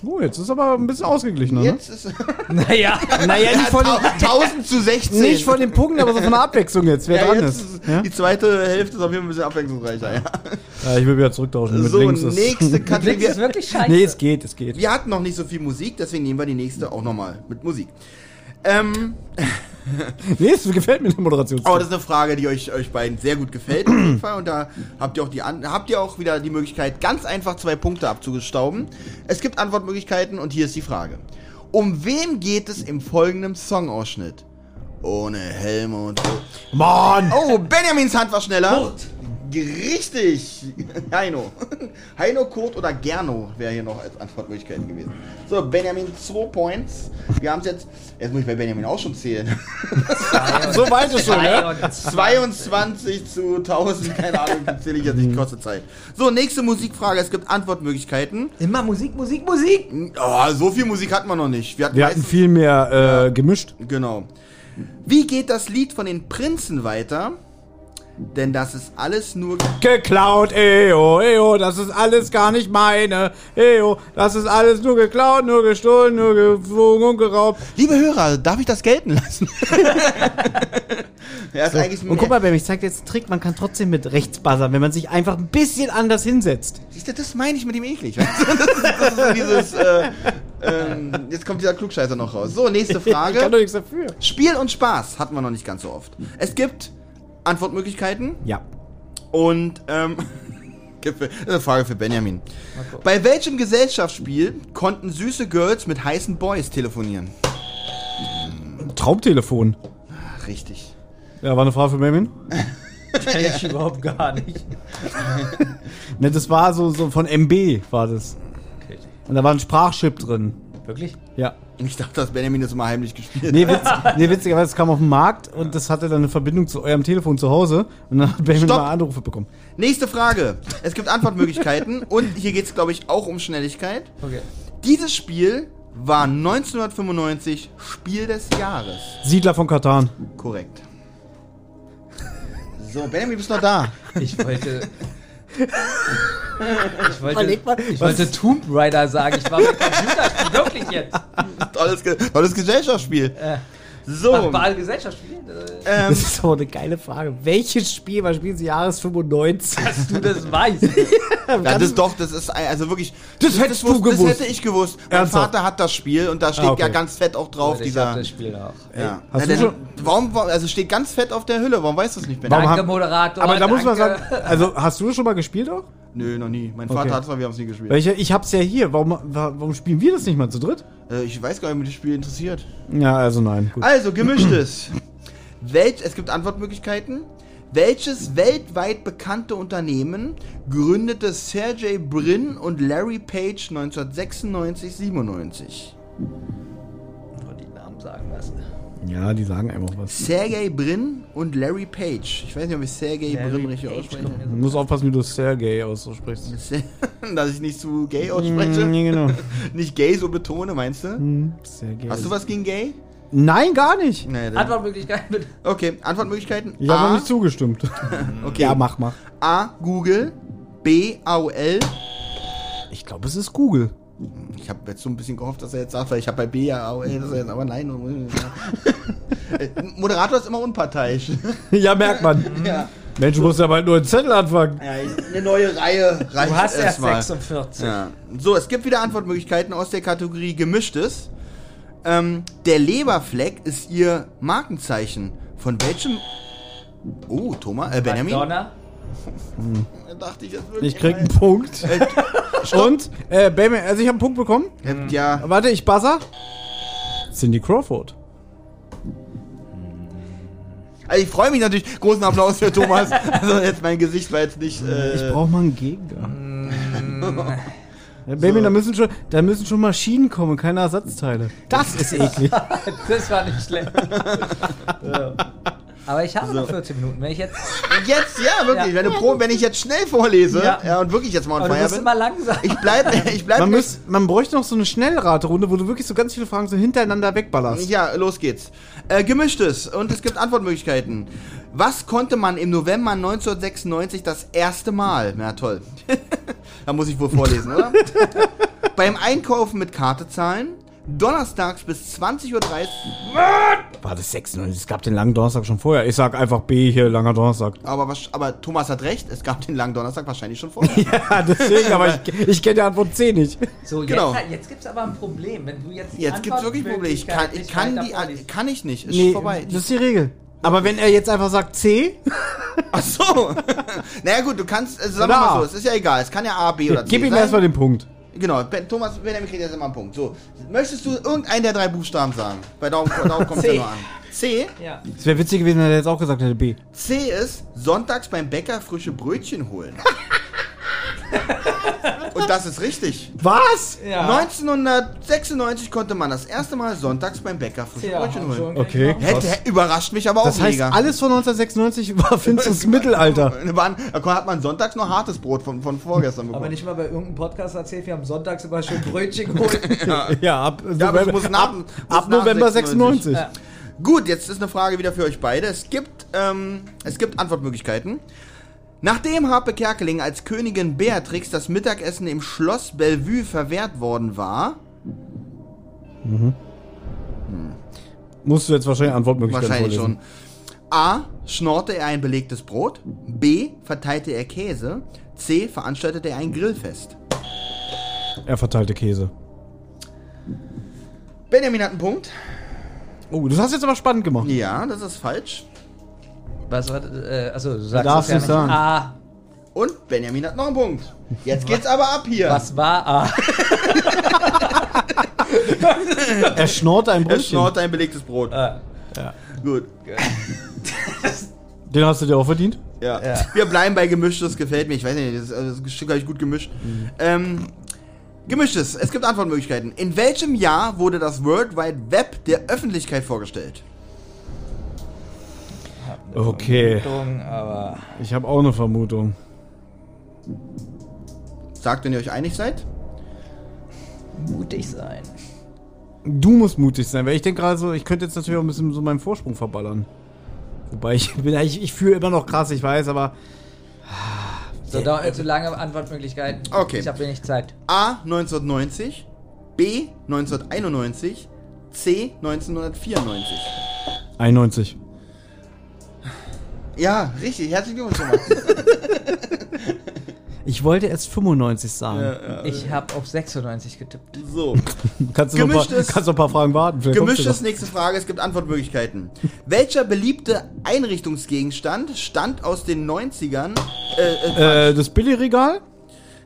Oh, jetzt ist aber ein bisschen ausgeglichener, ne? Jetzt ist Naja. Naja, nicht von, Tau- 1000 zu 16. nicht von den Punkten, aber so von der Abwechslung jetzt, wer ja, dran jetzt ist. ist Ja? Die zweite Hälfte ist auf jeden Fall ein bisschen abwechslungsreicher. Ja. ja, ich will wieder zurücktauschen. Mit So, nächste Links ist Kategorie. wirklich scheiße. Nee, es geht, es geht. Wir hatten noch nicht so viel Musik, deswegen nehmen wir die nächste auch nochmal mit Musik. Ähm, Nee, es gefällt mir die Moderation. Aber das ist eine Frage, die euch, euch beiden sehr gut gefällt, auf jeden Fall. Und da habt ihr auch die an, habt ihr auch wieder die Möglichkeit, ganz einfach zwei Punkte abzugestauben. Es gibt Antwortmöglichkeiten und hier ist die Frage. Um wen geht es im folgenden Songausschnitt? Ohne Helme und. Mann! Oh, Benjamins Hand war schneller. Kurt. Richtig! Heino. Heino, Kurt oder Gerno wäre hier noch als Antwortmöglichkeiten gewesen. So, Benjamin 2 Points. Wir haben es jetzt. Jetzt muss ich bei Benjamin auch schon zählen. So weit ist schon, ne? 22 zu 1000, keine Ahnung, zähle ich jetzt nicht, kostet Zeit. So, nächste Musikfrage. Es gibt Antwortmöglichkeiten. Immer Musik, Musik, Musik. Oh, so viel Musik hatten wir noch nicht. Wir hatten, Wir hatten viel mehr äh, gemischt. Genau. Wie geht das Lied von den Prinzen weiter? Denn das ist alles nur. Geklaut, eyo, eyo, das ist alles gar nicht meine. Eyo, das ist alles nur geklaut, nur gestohlen, nur geflogen und geraubt. Liebe Hörer, darf ich das gelten lassen? ja, ist eigentlich Und guck mal, Baby, ich zeig dir jetzt einen Trick, man kann trotzdem mit rechts buzzern, wenn man sich einfach ein bisschen anders hinsetzt. Siehst du, das meine ich mit dem eklig. Weißt du? Das ist, das ist so dieses. Äh, ähm, jetzt kommt dieser Klugscheißer noch raus. So, nächste Ich kann doch Frage. nichts dafür. Spiel und Spaß hatten wir noch nicht ganz so oft. Es gibt Antwortmöglichkeiten Ja. und. Ähm, das ist eine Frage für Benjamin. Bei welchem Gesellschaftsspiel konnten süße Girls mit heißen Boys telefonieren? Traumtelefon. Ach, richtig. Ja, war eine Frage für Baby. Kenn ich überhaupt gar nicht. Ne, das war so, so von MB, war das. Okay. Und da war ein Sprachchip drin. Wirklich? Ja. Ich dachte, dass Benjamin das immer heimlich gespielt Nee, witz, nee witzigerweise, es kam auf den Markt und das hatte dann eine Verbindung zu eurem Telefon zu Hause und dann hat Benjamin Stopp. mal Anrufe bekommen. Nächste Frage. Es gibt Antwortmöglichkeiten und hier geht es, glaube ich, auch um Schnelligkeit. Okay. Dieses Spiel war 1995 Spiel des Jahres. Siedler von Katan. Korrekt. So, Benjamin, bist du noch da? Ich wollte. Ich wollte, Überleg mal, ich wollte Tomb Raider sagen. Ich war mit Computerspiel. Wirklich jetzt. Tolles, Ge tolles Gesellschaftsspiel. Äh, So, Machbare Gesellschaftsspiele? Äh, ähm, Das ist so eine geile Frage. Welches Spiel war Spiel des Jahres 95? Dass du das weißt. ja, das ist doch, das ist ein- also wirklich. Das hättest du wus- gewusst. Das hätte ich gewusst. Mein Ernsthaft? Vater hat das Spiel und da steht Ah, okay. ja ganz fett auch drauf, ich dieser. hab das Spiel auch. ja. Hast ja, du denn, schon- warum, warum- also steht ganz fett auf der Hülle, warum weißt du das nicht, Benjamin? Warum Danke, haben- Moderator. Aber da muss man sagen, also hast du das schon mal gespielt auch? Nö, noch nie. Mein Vater Okay. hat es, aber wir haben es nie gespielt. Welche? Ich hab's ja hier. Warum, wa- warum spielen wir das nicht mal zu dritt? Äh, ich weiß gar nicht, ob mich das Spiel interessiert. Ja, also nein. Gut. Also, gemischtes. Welch, es gibt Antwortmöglichkeiten. Welches weltweit bekannte Unternehmen gründete Sergey Brin und Larry Page 1996-97? Nur die Namen sagen lassen. Ja, die sagen einfach was. Sergey Brin und Larry Page. Ich weiß nicht, ob ich Sergey Brin richtig ausspreche. Du musst aufpassen, wie du Sergei aussprichst. Dass ich nicht zu gay ausspreche. Mm, genau. Nicht gay so betone, meinst du? Mm, Sergei. Hast du was gegen gay? Nein, gar nicht. Nee, dann. Antwortmöglichkeiten bitte. Okay, Antwortmöglichkeiten. Ich habe noch A, nicht zugestimmt. okay. Ja, mach, mach. A, Google. B, AOL. Ich glaube, es ist Google. Ich habe jetzt so ein bisschen gehofft, dass er jetzt sagt, weil ich habe bei B ja AOL, dass er jetzt, aber nein. Äh, Moderator ist immer unparteiisch. ja, merkt man. ja. Mensch, du musst ja bald nur einen Zettel anfangen. ja. Eine neue Reihe reicht Du hast erst erstmal. 46. Ja. So, es gibt wieder Antwortmöglichkeiten aus der Kategorie Gemischtes. Ähm, der Leberfleck ist ihr Markenzeichen. Von welchem. Oh, Thomas, äh, Benjamin. Madonna. Dachte ich jetzt wirklich. Ich krieg einen Punkt. Und, äh, Baby, also ich habe einen Punkt bekommen. Äh, Ja, Warte, ich buzzer. Cindy Crawford. also ich freue mich natürlich. Großen Applaus für Thomas. Also jetzt mein Gesicht war jetzt nicht. Äh, Ich brauche mal einen Gegner. Ja, Baby, da müssen, schon, da müssen schon Maschinen kommen, keine Ersatzteile. Das ist eklig. Das war nicht schlecht. Ja. Aber ich habe noch 14 Minuten. Wenn ich jetzt. Jetzt, ja, wirklich. Ja. Wenn, du pro, wenn ich jetzt schnell vorlese ja. Ja. und wirklich jetzt mal on fire musst bin. immer langsam. Ich bleib, ich bleib Man, müß, man bräuchte noch so eine Schnellraterunde, wo du wirklich so ganz viele Fragen so hintereinander wegballerst. Ja, los geht's. Äh, gemischtes und es gibt Antwortmöglichkeiten. Was konnte man im November 1996 das erste Mal? Na toll. Da muss ich wohl vorlesen, oder? Beim Einkaufen mit Karte zahlen. Donnerstags bis 20.30 Uhr. War das 96? Es gab den langen Donnerstag schon vorher. Ich sag einfach B hier, langer Donnerstag. Aber, was- aber Thomas hat recht, es gab den langen Donnerstag wahrscheinlich schon vorher. Ja, deswegen, aber ich, ich kenne die Antwort C nicht. So, jetzt, Genau. jetzt gibt es aber ein Problem. Wenn du jetzt die Jetzt gibt's wirklich Probleme. Ich kann, ich kann die, die. kann ich nicht. Ist Nee, vorbei. das ist die Regel. Aber wenn er jetzt einfach sagt C, Ach so. naja gut, du kannst, also sagen wir mal so, es ist ja egal. Es kann ja A, B oder C gib ihm sein. erstmal den Punkt. Genau, ben, Thomas, Benjamin kriegt jetzt immer einen Punkt. So, möchtest du irgendeinen der drei Buchstaben sagen? Bei Daumen, Daumen kommt ja nur an. C. Ja. Es wäre witzig gewesen, wenn er jetzt auch gesagt hätte B. C ist sonntags beim Bäcker frische Brötchen holen. Und das ist richtig. Was? Ja. 1996 konnte man das erste Mal sonntags beim Bäcker frische Ja, Brötchen holen. Okay. Hätte, hätte, überrascht mich aber auch Das heißt, mega. alles von 1996 war finsteres Mittelalter. Waren- Da hat man sonntags noch hartes Brot von, von vorgestern bekommen. Aber nicht mal bei irgendeinem Podcast erzählt, wir haben sonntags immer schön Brötchen geholt. Ja, ab, Ja, aber muss nach- ab, muss ab nach November 96. 96. Ja. Gut, jetzt ist eine Frage wieder für euch beide. Es gibt, ähm, es gibt Antwortmöglichkeiten. Nachdem Harpe Kerkeling als Königin Beatrix das Mittagessen im Schloss Bellevue verwehrt worden war, Musst du jetzt wahrscheinlich Antwortmöglichkeiten wahrscheinlich vorlesen. schon. A. Schnorrte er ein belegtes Brot. B. Verteilte er Käse. C. Veranstaltete er ein Grillfest. Er verteilte Käse. Benjamin hat einen Punkt. Oh, das hast du jetzt aber spannend gemacht. Ja, das ist falsch. Was war das? Äh, achso, du sagst darfst es ja nicht sagen. Ah, Und Benjamin hat noch einen Punkt. Jetzt geht's aber ab hier. was war A? Er schnorrte ein Er Brötchen. schnorrte ein belegtes Brot. Ah, Gut. Den hast du dir auch verdient. Ja. Ja. Wir bleiben bei gemischtes, gefällt mir. Ich weiß nicht, das, also das Stück habe ich gut gemischt. Ähm, gemischtes, es gibt Antwortmöglichkeiten. In welchem Jahr wurde das World Wide Web der Öffentlichkeit vorgestellt? Okay. Dumm, aber. Ich habe auch eine Vermutung. Sagt, wenn ihr euch einig seid. Mutig sein. Du musst mutig sein, weil ich denke gerade so, ich könnte jetzt natürlich auch ein bisschen so meinen Vorsprung verballern. Wobei ich bin eigentlich, ich fühle immer noch krass, ich weiß, aber So, dauert zu lange Antwortmöglichkeiten. Okay. Ich habe wenig Zeit. A. 1990, B. 1991, C. 1994. 91. Ja, richtig. Herzlichen Glückwunsch, Thomas. Ich wollte erst 95 sagen. Ich habe auf 96 getippt. so. Kannst, du noch ein paar, Gemischtes- kannst noch ein paar Fragen warten. vielleicht Gemischtes, noch. nächste Frage, es gibt Antwortmöglichkeiten. Welcher beliebte Einrichtungsgegenstand stammt aus den 90ern? Äh, äh, Äh, das Billigregal?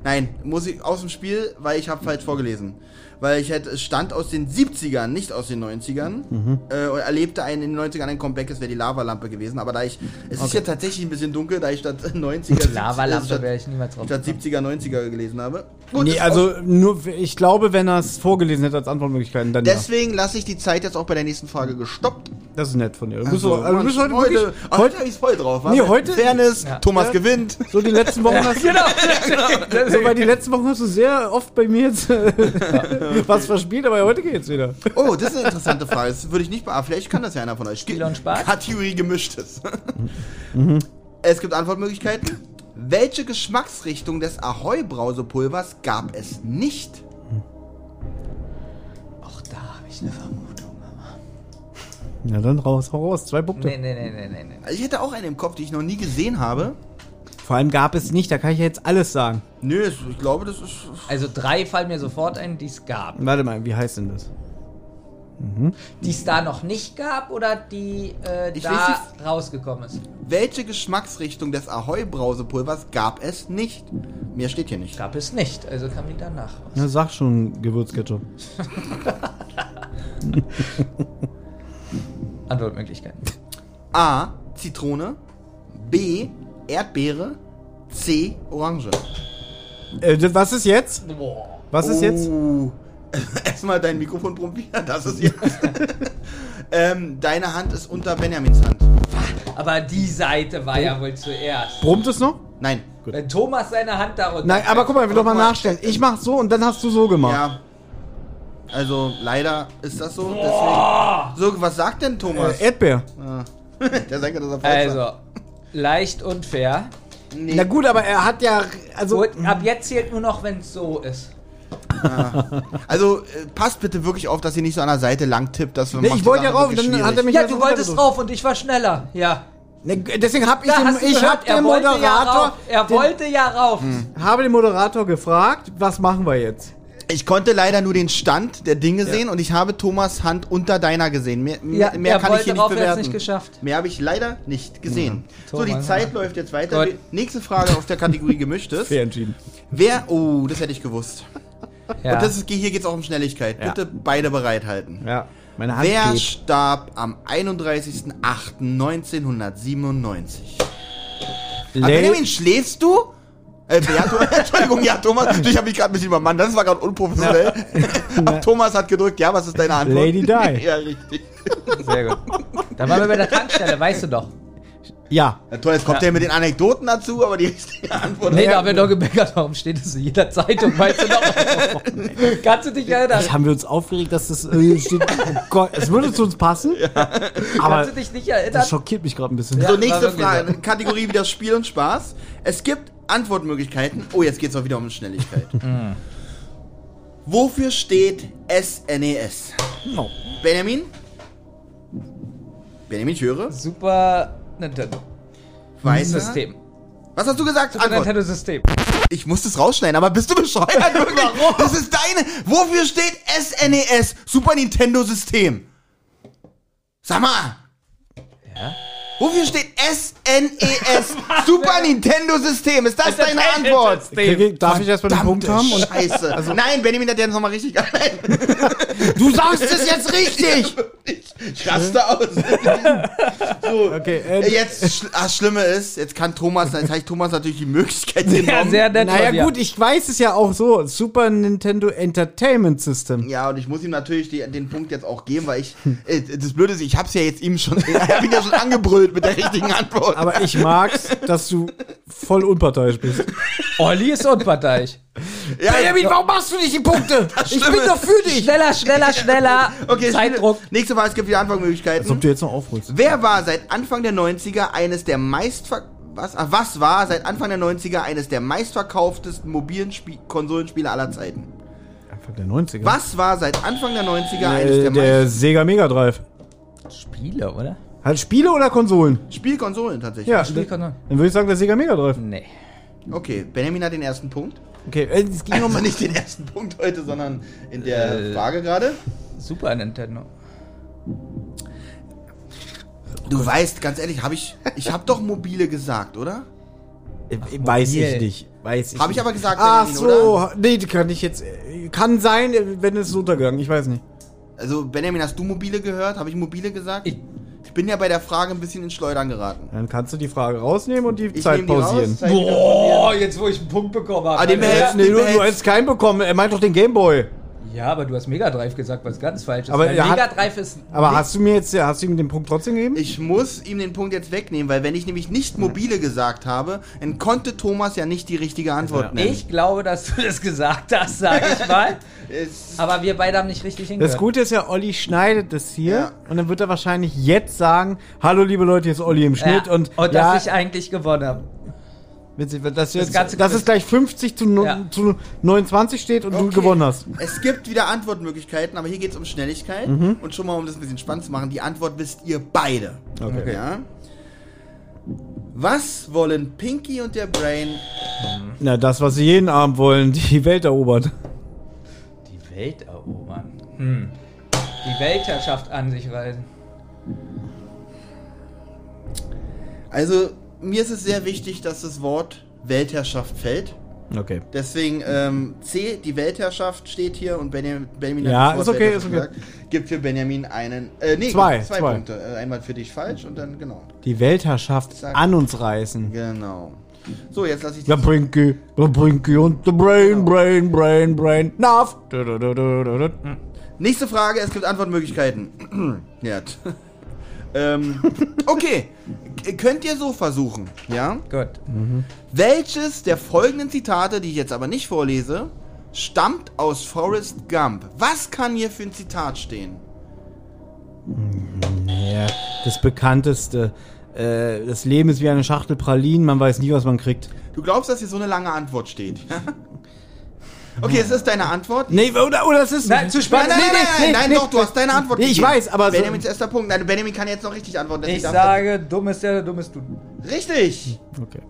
Nein, muss ich aus dem Spiel, weil ich habe falsch vorgelesen. Weil ich hätte, es stand aus den 70ern, nicht aus den 90ern. Äh, und erlebte einen in den 90ern ein Comeback, es wäre die Lavalampe gewesen. Aber da ich, es ist ja tatsächlich ein bisschen dunkel, da ich statt 90er, Lavalampe statt, wäre ich niemals drauf. statt 70er, 90er gelesen habe. Gut, Nee, also nur, ich glaube, wenn er es vorgelesen hätte als Antwortmöglichkeiten, dann ja. Deswegen lasse ich die Zeit jetzt auch bei der nächsten Frage gestoppt. Das ist nett von dir. Du bist, Also, so, also bist heute, heute, wirklich, heute, heute habe ich voll drauf. Nee, heute- Fairness, Ja. Thomas Ja. gewinnt. so die letzten Wochen hast du, Genau. so, weil die letzten Wochen hast du sehr oft bei mir jetzt äh, was verspielt, aber heute geht's wieder. Oh, das ist eine interessante Frage. Das würde ich nicht beantworten. Vielleicht kann das ja einer von euch. Spiel und Spaß? Kategorie gemischtes. Es gibt Antwortmöglichkeiten. Welche Geschmacksrichtung des Ahoi-Brausepulvers gab es nicht? Auch da habe ich eine Vermutung. Ja, dann raus, hau raus, zwei Punkte. Nee, nee, nee, nee, nee. Also ich hätte auch eine im Kopf, die ich noch nie gesehen habe. Vor allem gab es nicht, da kann ich ja jetzt alles sagen. Nö, es- ich glaube, das ist. Also drei fallen mir sofort ein, die es gab. Warte mal, wie heißt denn das? Die es da noch nicht gab oder die äh, Ich da rausgekommen ist. Welche Geschmacksrichtung des Ahoi-Brausepulvers gab es nicht? Mehr steht hier nicht. Gab es nicht, also kam die danach raus. Na, sag schon Gewürzketchup. Antwortmöglichkeiten. A. Zitrone. B. Erdbeere. C. Orange. Äh, was ist jetzt? Boah. Was ist jetzt? Oh. Erstmal dein Mikrofon probieren. Das ist jetzt. ähm, deine Hand ist unter Benjamins Hand. Aber die Seite war ja wohl zuerst. Brummt es noch? Nein. Wenn Thomas seine Hand darunter. Nein, aber guck mal, ich will doch mal nachstellen. Ich mach so und dann hast du so gemacht. Ja. Also, leider ist das so. Deswegen. So, was sagt denn Thomas? Äh, Erdbeer. Der sagt ja, dass er falsch Also, leicht unfair. Nee. Na gut, aber er hat ja, also Und ab jetzt zählt nur noch, wenn es so ist. Also, äh, passt bitte wirklich auf, dass ihr nicht so an der Seite lang tippt. Das Nee, ich wollte ja rauf, dann hat er mich Ja, du wolltest drauf und ich war schneller. Ja. Ne, deswegen habe ich, den, ich hab er den wollte ja Moderator, rauf. Er den, wollte ja rauf. habe den Moderator gefragt, was machen wir jetzt? Ich konnte leider nur den Stand der Dinge sehen und ich habe Thomas Hand unter deiner gesehen. Mehr, Ja, mehr kann ich hier nicht er bewerten. nicht geschafft. Mehr habe ich leider nicht gesehen. So, die Zeit ja. läuft jetzt weiter. Gut. Nächste Frage auf der Kategorie Gemischtes. Fair entschieden. Wer, oh, das hätte ich gewusst. Ja. Und das ist, hier geht es auch um Schnelligkeit. Ja. Bitte beide bereithalten. Ja. Meine Hand Wer geht. starb am 31.08.1997? Ah, Benjamin, schläfst du? Äh, ja, Thomas, Entschuldigung, ja, Thomas, ich habe mich gerade ein bisschen übermannt, das war gerade unprofessionell. Aber Thomas hat gedrückt, ja, was ist deine Antwort? Lady Di. ja, richtig. Sehr gut. Da waren wir bei der Tankstelle, weißt du doch. Ja. Ja, toll, jetzt kommt Ja. der mit den Anekdoten dazu, aber die richtige Antwort Nee, da haben wir doch gemeckert, warum steht das in jeder Zeitung, weißt du doch. Kannst du dich erinnern? Das haben wir uns aufgeregt, dass das äh, steht. Oh Gott, es würde zu uns passen. Aber Kannst du dich nicht erinnern? das schockiert mich gerade ein bisschen. So, Ja, nächste Frage. Kategorie wieder Spiel und Spaß. Es gibt Antwortmöglichkeiten. Oh, jetzt geht's auch wieder um Schnelligkeit. Wofür steht SNES? Oh. Benjamin? Benjamin, ich höre. Super Nintendo. Weiter. System. Was hast du gesagt? Super Antwort. Nintendo System. Ich muss das rausschneiden, aber bist du bescheuert? Wirklich? Das ist deine. Wofür steht SNES? Super Nintendo System. Sag mal. Ja? Wofür steht SNES? Super Nintendo System. Ist das deine Antwort? Krieg Darf ich erstmal den Punkt haben? Und Scheiße. Also- Nein, Benjamin hat ja nochmal richtig. Du sagst es jetzt richtig! ich, ich raste aus. so, Okay, äh, jetzt, schl- das Schlimme ist, jetzt kann Thomas, jetzt habe ich Thomas natürlich die Möglichkeit genommen. Ja, sehr nett. naja, gut, ich weiß es ja auch so. Super Nintendo Entertainment System. Ja, und ich muss ihm natürlich die, den Punkt jetzt auch geben, weil ich, äh, das Blöde ist, ich hab's ja jetzt ihm schon, ich hab ihn ja schon angebrüllt mit der richtigen Antwort. Aber ich mag's, dass du voll unparteiisch bist. Olli ist unparteiisch. ja, warum machst du nicht die Punkte? Ich bin doch für dich! Schneller, schneller, schneller. okay, Zeitdruck. Nächste Frage, es gibt wieder Als ob Antwortmöglichkeiten. du jetzt noch aufholst. Wer war seit Anfang der 90er eines der meistver... Was? Ach, was war seit Anfang der 90er eines der meistverkauftesten mobilen Spie Konsolenspiele aller Zeiten? Anfang der 90er. Was war seit Anfang der 90er eines Äh, der, der meist... Sega Mega Drive. Spiele, oder? Halt Spiele oder Konsolen? Spielkonsolen tatsächlich. Ja, Spielkonsolen. dann würde ich sagen, der Sega Mega Drive. Nee. Okay, Benjamin hat den ersten Punkt. Okay, äh, es ging Also um nicht den ersten Punkt heute, sondern in der Äh. Frage gerade. Super Nintendo. Du weißt, ganz ehrlich, habe ich, ich habe doch mobile gesagt, oder? Äh, Weiß ich nicht. Weiß ich Habe ich nicht. aber gesagt, Ach Benjamin, so, oder? nee, die kann ich jetzt. äh, Kann sein, äh, wenn es ist untergegangen. Ich weiß nicht. Also Benjamin, hast du mobile gehört? Habe ich mobile gesagt? Ich- Ich bin ja bei der Frage ein bisschen ins Schleudern geraten. Dann kannst du die Frage rausnehmen und die Ich Zeit die raus, pausieren. Zeit wieder Boah, jetzt wo ich einen Punkt bekommen habe. Ah, den behältst Nee, du, du hast keinen bekommen. Er meint doch den Gameboy. Ja, aber du hast Mega Drive gesagt, was ganz falsch ist. Aber Weil er hat- Mega Drive ist. Aber hast du mir jetzt, hast du ihm den Punkt trotzdem gegeben? Ich muss ihm den Punkt jetzt wegnehmen, weil wenn ich nämlich nicht mobile gesagt habe, dann konnte Thomas ja nicht die richtige Antwort nennen. Ich glaube, dass du das gesagt hast, sage ich mal. Es- Aber wir beide haben nicht richtig hingehört. Das Gute ist ja, Olli schneidet das hier Ja. und dann wird er wahrscheinlich jetzt sagen, hallo liebe Leute, hier ist Olli im Schnitt ja. und, und ja, dass ich eigentlich gewonnen habe. Witzig, dass, jetzt, ganze dass es gleich 50 zu, no- Ja. zu 29 steht und du Okay. gewonnen hast. Es gibt wieder Antwortmöglichkeiten, aber hier geht es um Schnelligkeit. Und schon mal, um das ein bisschen spannend zu machen, die Antwort wisst ihr beide. Okay. Ja? Was wollen Pinky und der Brain? Na, das, was sie jeden Abend wollen, die Welt erobert. Die Welt erobern. Hm. Die Weltherrschaft an sich reißen. Also, mir ist es sehr wichtig, dass das Wort Weltherrschaft fällt. Okay. Deswegen ähm, C, die Weltherrschaft steht hier und Benjamin, Benjamin Ja, ist okay, ist okay. gesagt. Gibt für Benjamin einen, äh, nee, Zwei, zwei, zwei. Punkte. Äh, einmal für dich falsch und dann, genau. Die Weltherrschaft Sag- an uns reißen. Genau. So, jetzt lasse ich Der Brinky, der Brinky und der Brain, Brain, Brain, Brain, du, du, du. Nächste Frage, es gibt Antwortmöglichkeiten. ja. Ähm, okay, könnt ihr so versuchen, ja? Gut. Welches der folgenden Zitate, die ich jetzt aber nicht vorlese, stammt aus Forrest Gump? Was kann hier für ein Zitat stehen? Ja, das bekannteste. Äh, das Leben ist wie eine Schachtel Pralinen, man weiß nie, was man kriegt. Du glaubst, dass hier so eine lange Antwort steht? okay, es ist deine Antwort. Nee, oder, oder es ist. Nein, zu spät. Nein, nein, nein, nein, nee, nein, nee, doch, du hast deine Antwort Nee, ich weiß, aber so- Benjamins erster Punkt. Nein, Benjamin kann jetzt noch richtig antworten. Ich sage, dumm ist der, dumm ist du. Richtig. Okay.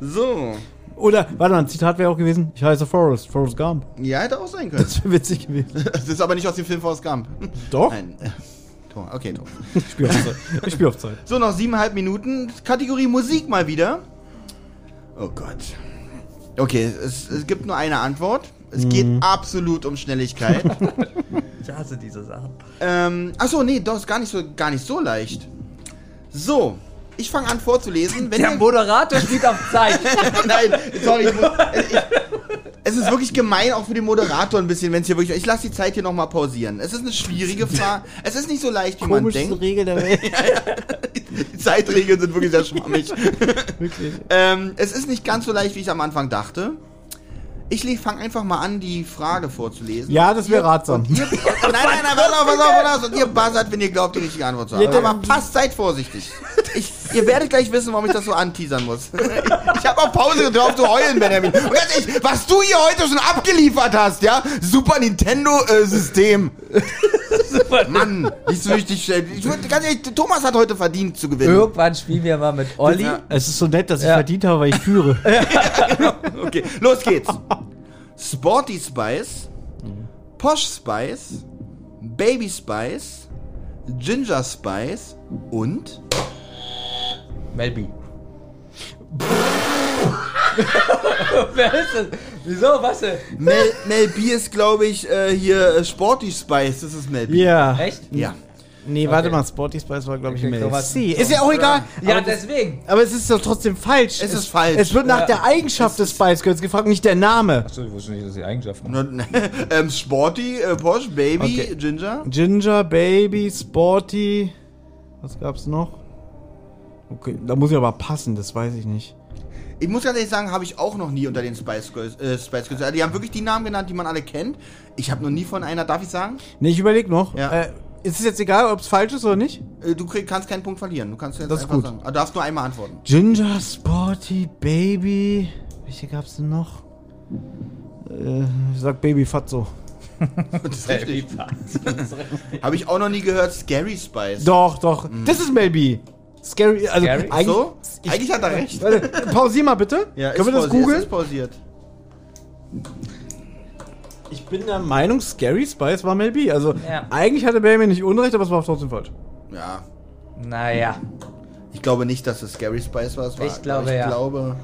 So. Oder, warte mal, ein Zitat wäre auch gewesen. Ich heiße Forrest, Forrest Gump. Ja, hätte auch sein können. Das wäre witzig gewesen. Das ist aber nicht aus dem Film Forrest Gump. Doch? Nein. Tor. Okay, Tor. Ich spiele auf Zeit. Ich spiele auf Zeit. So, noch siebeneinhalb Minuten. Kategorie Musik mal wieder. Oh Gott. Okay, es, es gibt nur eine Antwort. Es geht absolut um Schnelligkeit. Ich hasse diese Sachen. Ähm, achso, nee, doch, ist gar nicht so, gar nicht so leicht. So, ich fange an vorzulesen. Wenn Der ihr, Moderator spielt auf Zeit. Nein, sorry, ich muss, ich, es ist wirklich gemein, auch für den Moderator ein bisschen, wenn es hier wirklich. Ich lasse die Zeit hier nochmal pausieren. Es ist eine schwierige Frage. Es ist nicht so leicht, wie man denkt. Regel der Welt. Die Zeitregeln sind wirklich sehr schwammig. Wirklich. ähm, es ist nicht ganz so leicht, wie ich am Anfang dachte. Ich fange einfach mal an, die Frage vorzulesen. Ja, das wäre ratsam. Ihr, nein, nein, nein, pass auf, pass auf, pass auf. Und ihr buzzert, wenn ihr glaubt, die richtige Antwort zu haben. Ja, Aber passt, seid vorsichtig. Ich, ihr werdet gleich wissen, warum ich das so anteasern muss. Ich habe auf Pause gedrückt, auf zu heulen, Benjamin. Und ganz ehrlich, was du hier heute schon abgeliefert hast, ja? Super Nintendo-System. Mann, nicht so richtig. äh, Ich würd, ganz ehrlich, Thomas hat heute verdient zu gewinnen. Irgendwann spielen wir mal mit Olli. Ja. Es ist so nett, dass ich Ja. verdient habe, weil ich führe. Okay, los geht's. Sporty Spice, Posh Spice, Baby Spice, Ginger Spice und Melby. Wer ist das? Wieso? Was denn? Mel, Mel B ist, glaube ich, äh, hier äh, Sporty Spice. Das ist Mel B. Ja. Echt? Ja. Nee, warte Okay. mal, Sporty Spice war, glaube ich, Okay, Mel C. Ist ja auch egal. Ja, aber, deswegen. aber es ist doch trotzdem falsch. Es ist falsch. Es wird nach Ja. der Eigenschaft des Spice Girls gefragt, nicht der Name. Achso, ich wusste nicht, dass die Eigenschaften Und, ähm, Sporty, äh, Posh, Baby, Okay. Ginger. Ginger, Baby, Sporty. Was gab's noch? Okay, da muss ich aber passen, das weiß ich nicht. Ich muss ganz ehrlich sagen, habe ich auch noch nie unter den Spice Girls. Äh, Spice Girls. Also, die haben wirklich die Namen genannt, die man alle kennt. Ich habe noch nie von einer, darf ich sagen? Nee, ich überleg noch. Ja. Äh, ist es jetzt egal, ob es falsch ist oder nicht? Äh, du krieg, kannst keinen Punkt verlieren. Du kannst jetzt Das ist einfach gut. sagen. Du darfst nur einmal antworten. Ginger, Sporty, Baby. Welche gab's denn noch? Äh, ich sag Baby Fatso. Das ist richtig. Habe ich auch noch nie gehört. Scary Spice. Doch, doch. Das ist B. Scary, also Scary? eigentlich. so? Ich, Eigentlich hat er recht. Warte, pausier mal bitte. Ja, Können wir das pausiert, googeln? Ist pausiert. Ich bin der Meinung, Scary Spice war Mel B. Also Ja. eigentlich hatte Baby nicht Unrecht, aber es war trotzdem falsch. Ja. Naja. Ich glaube nicht, dass es Scary Spice war. Es war Ich glaube, ich ja. glaube.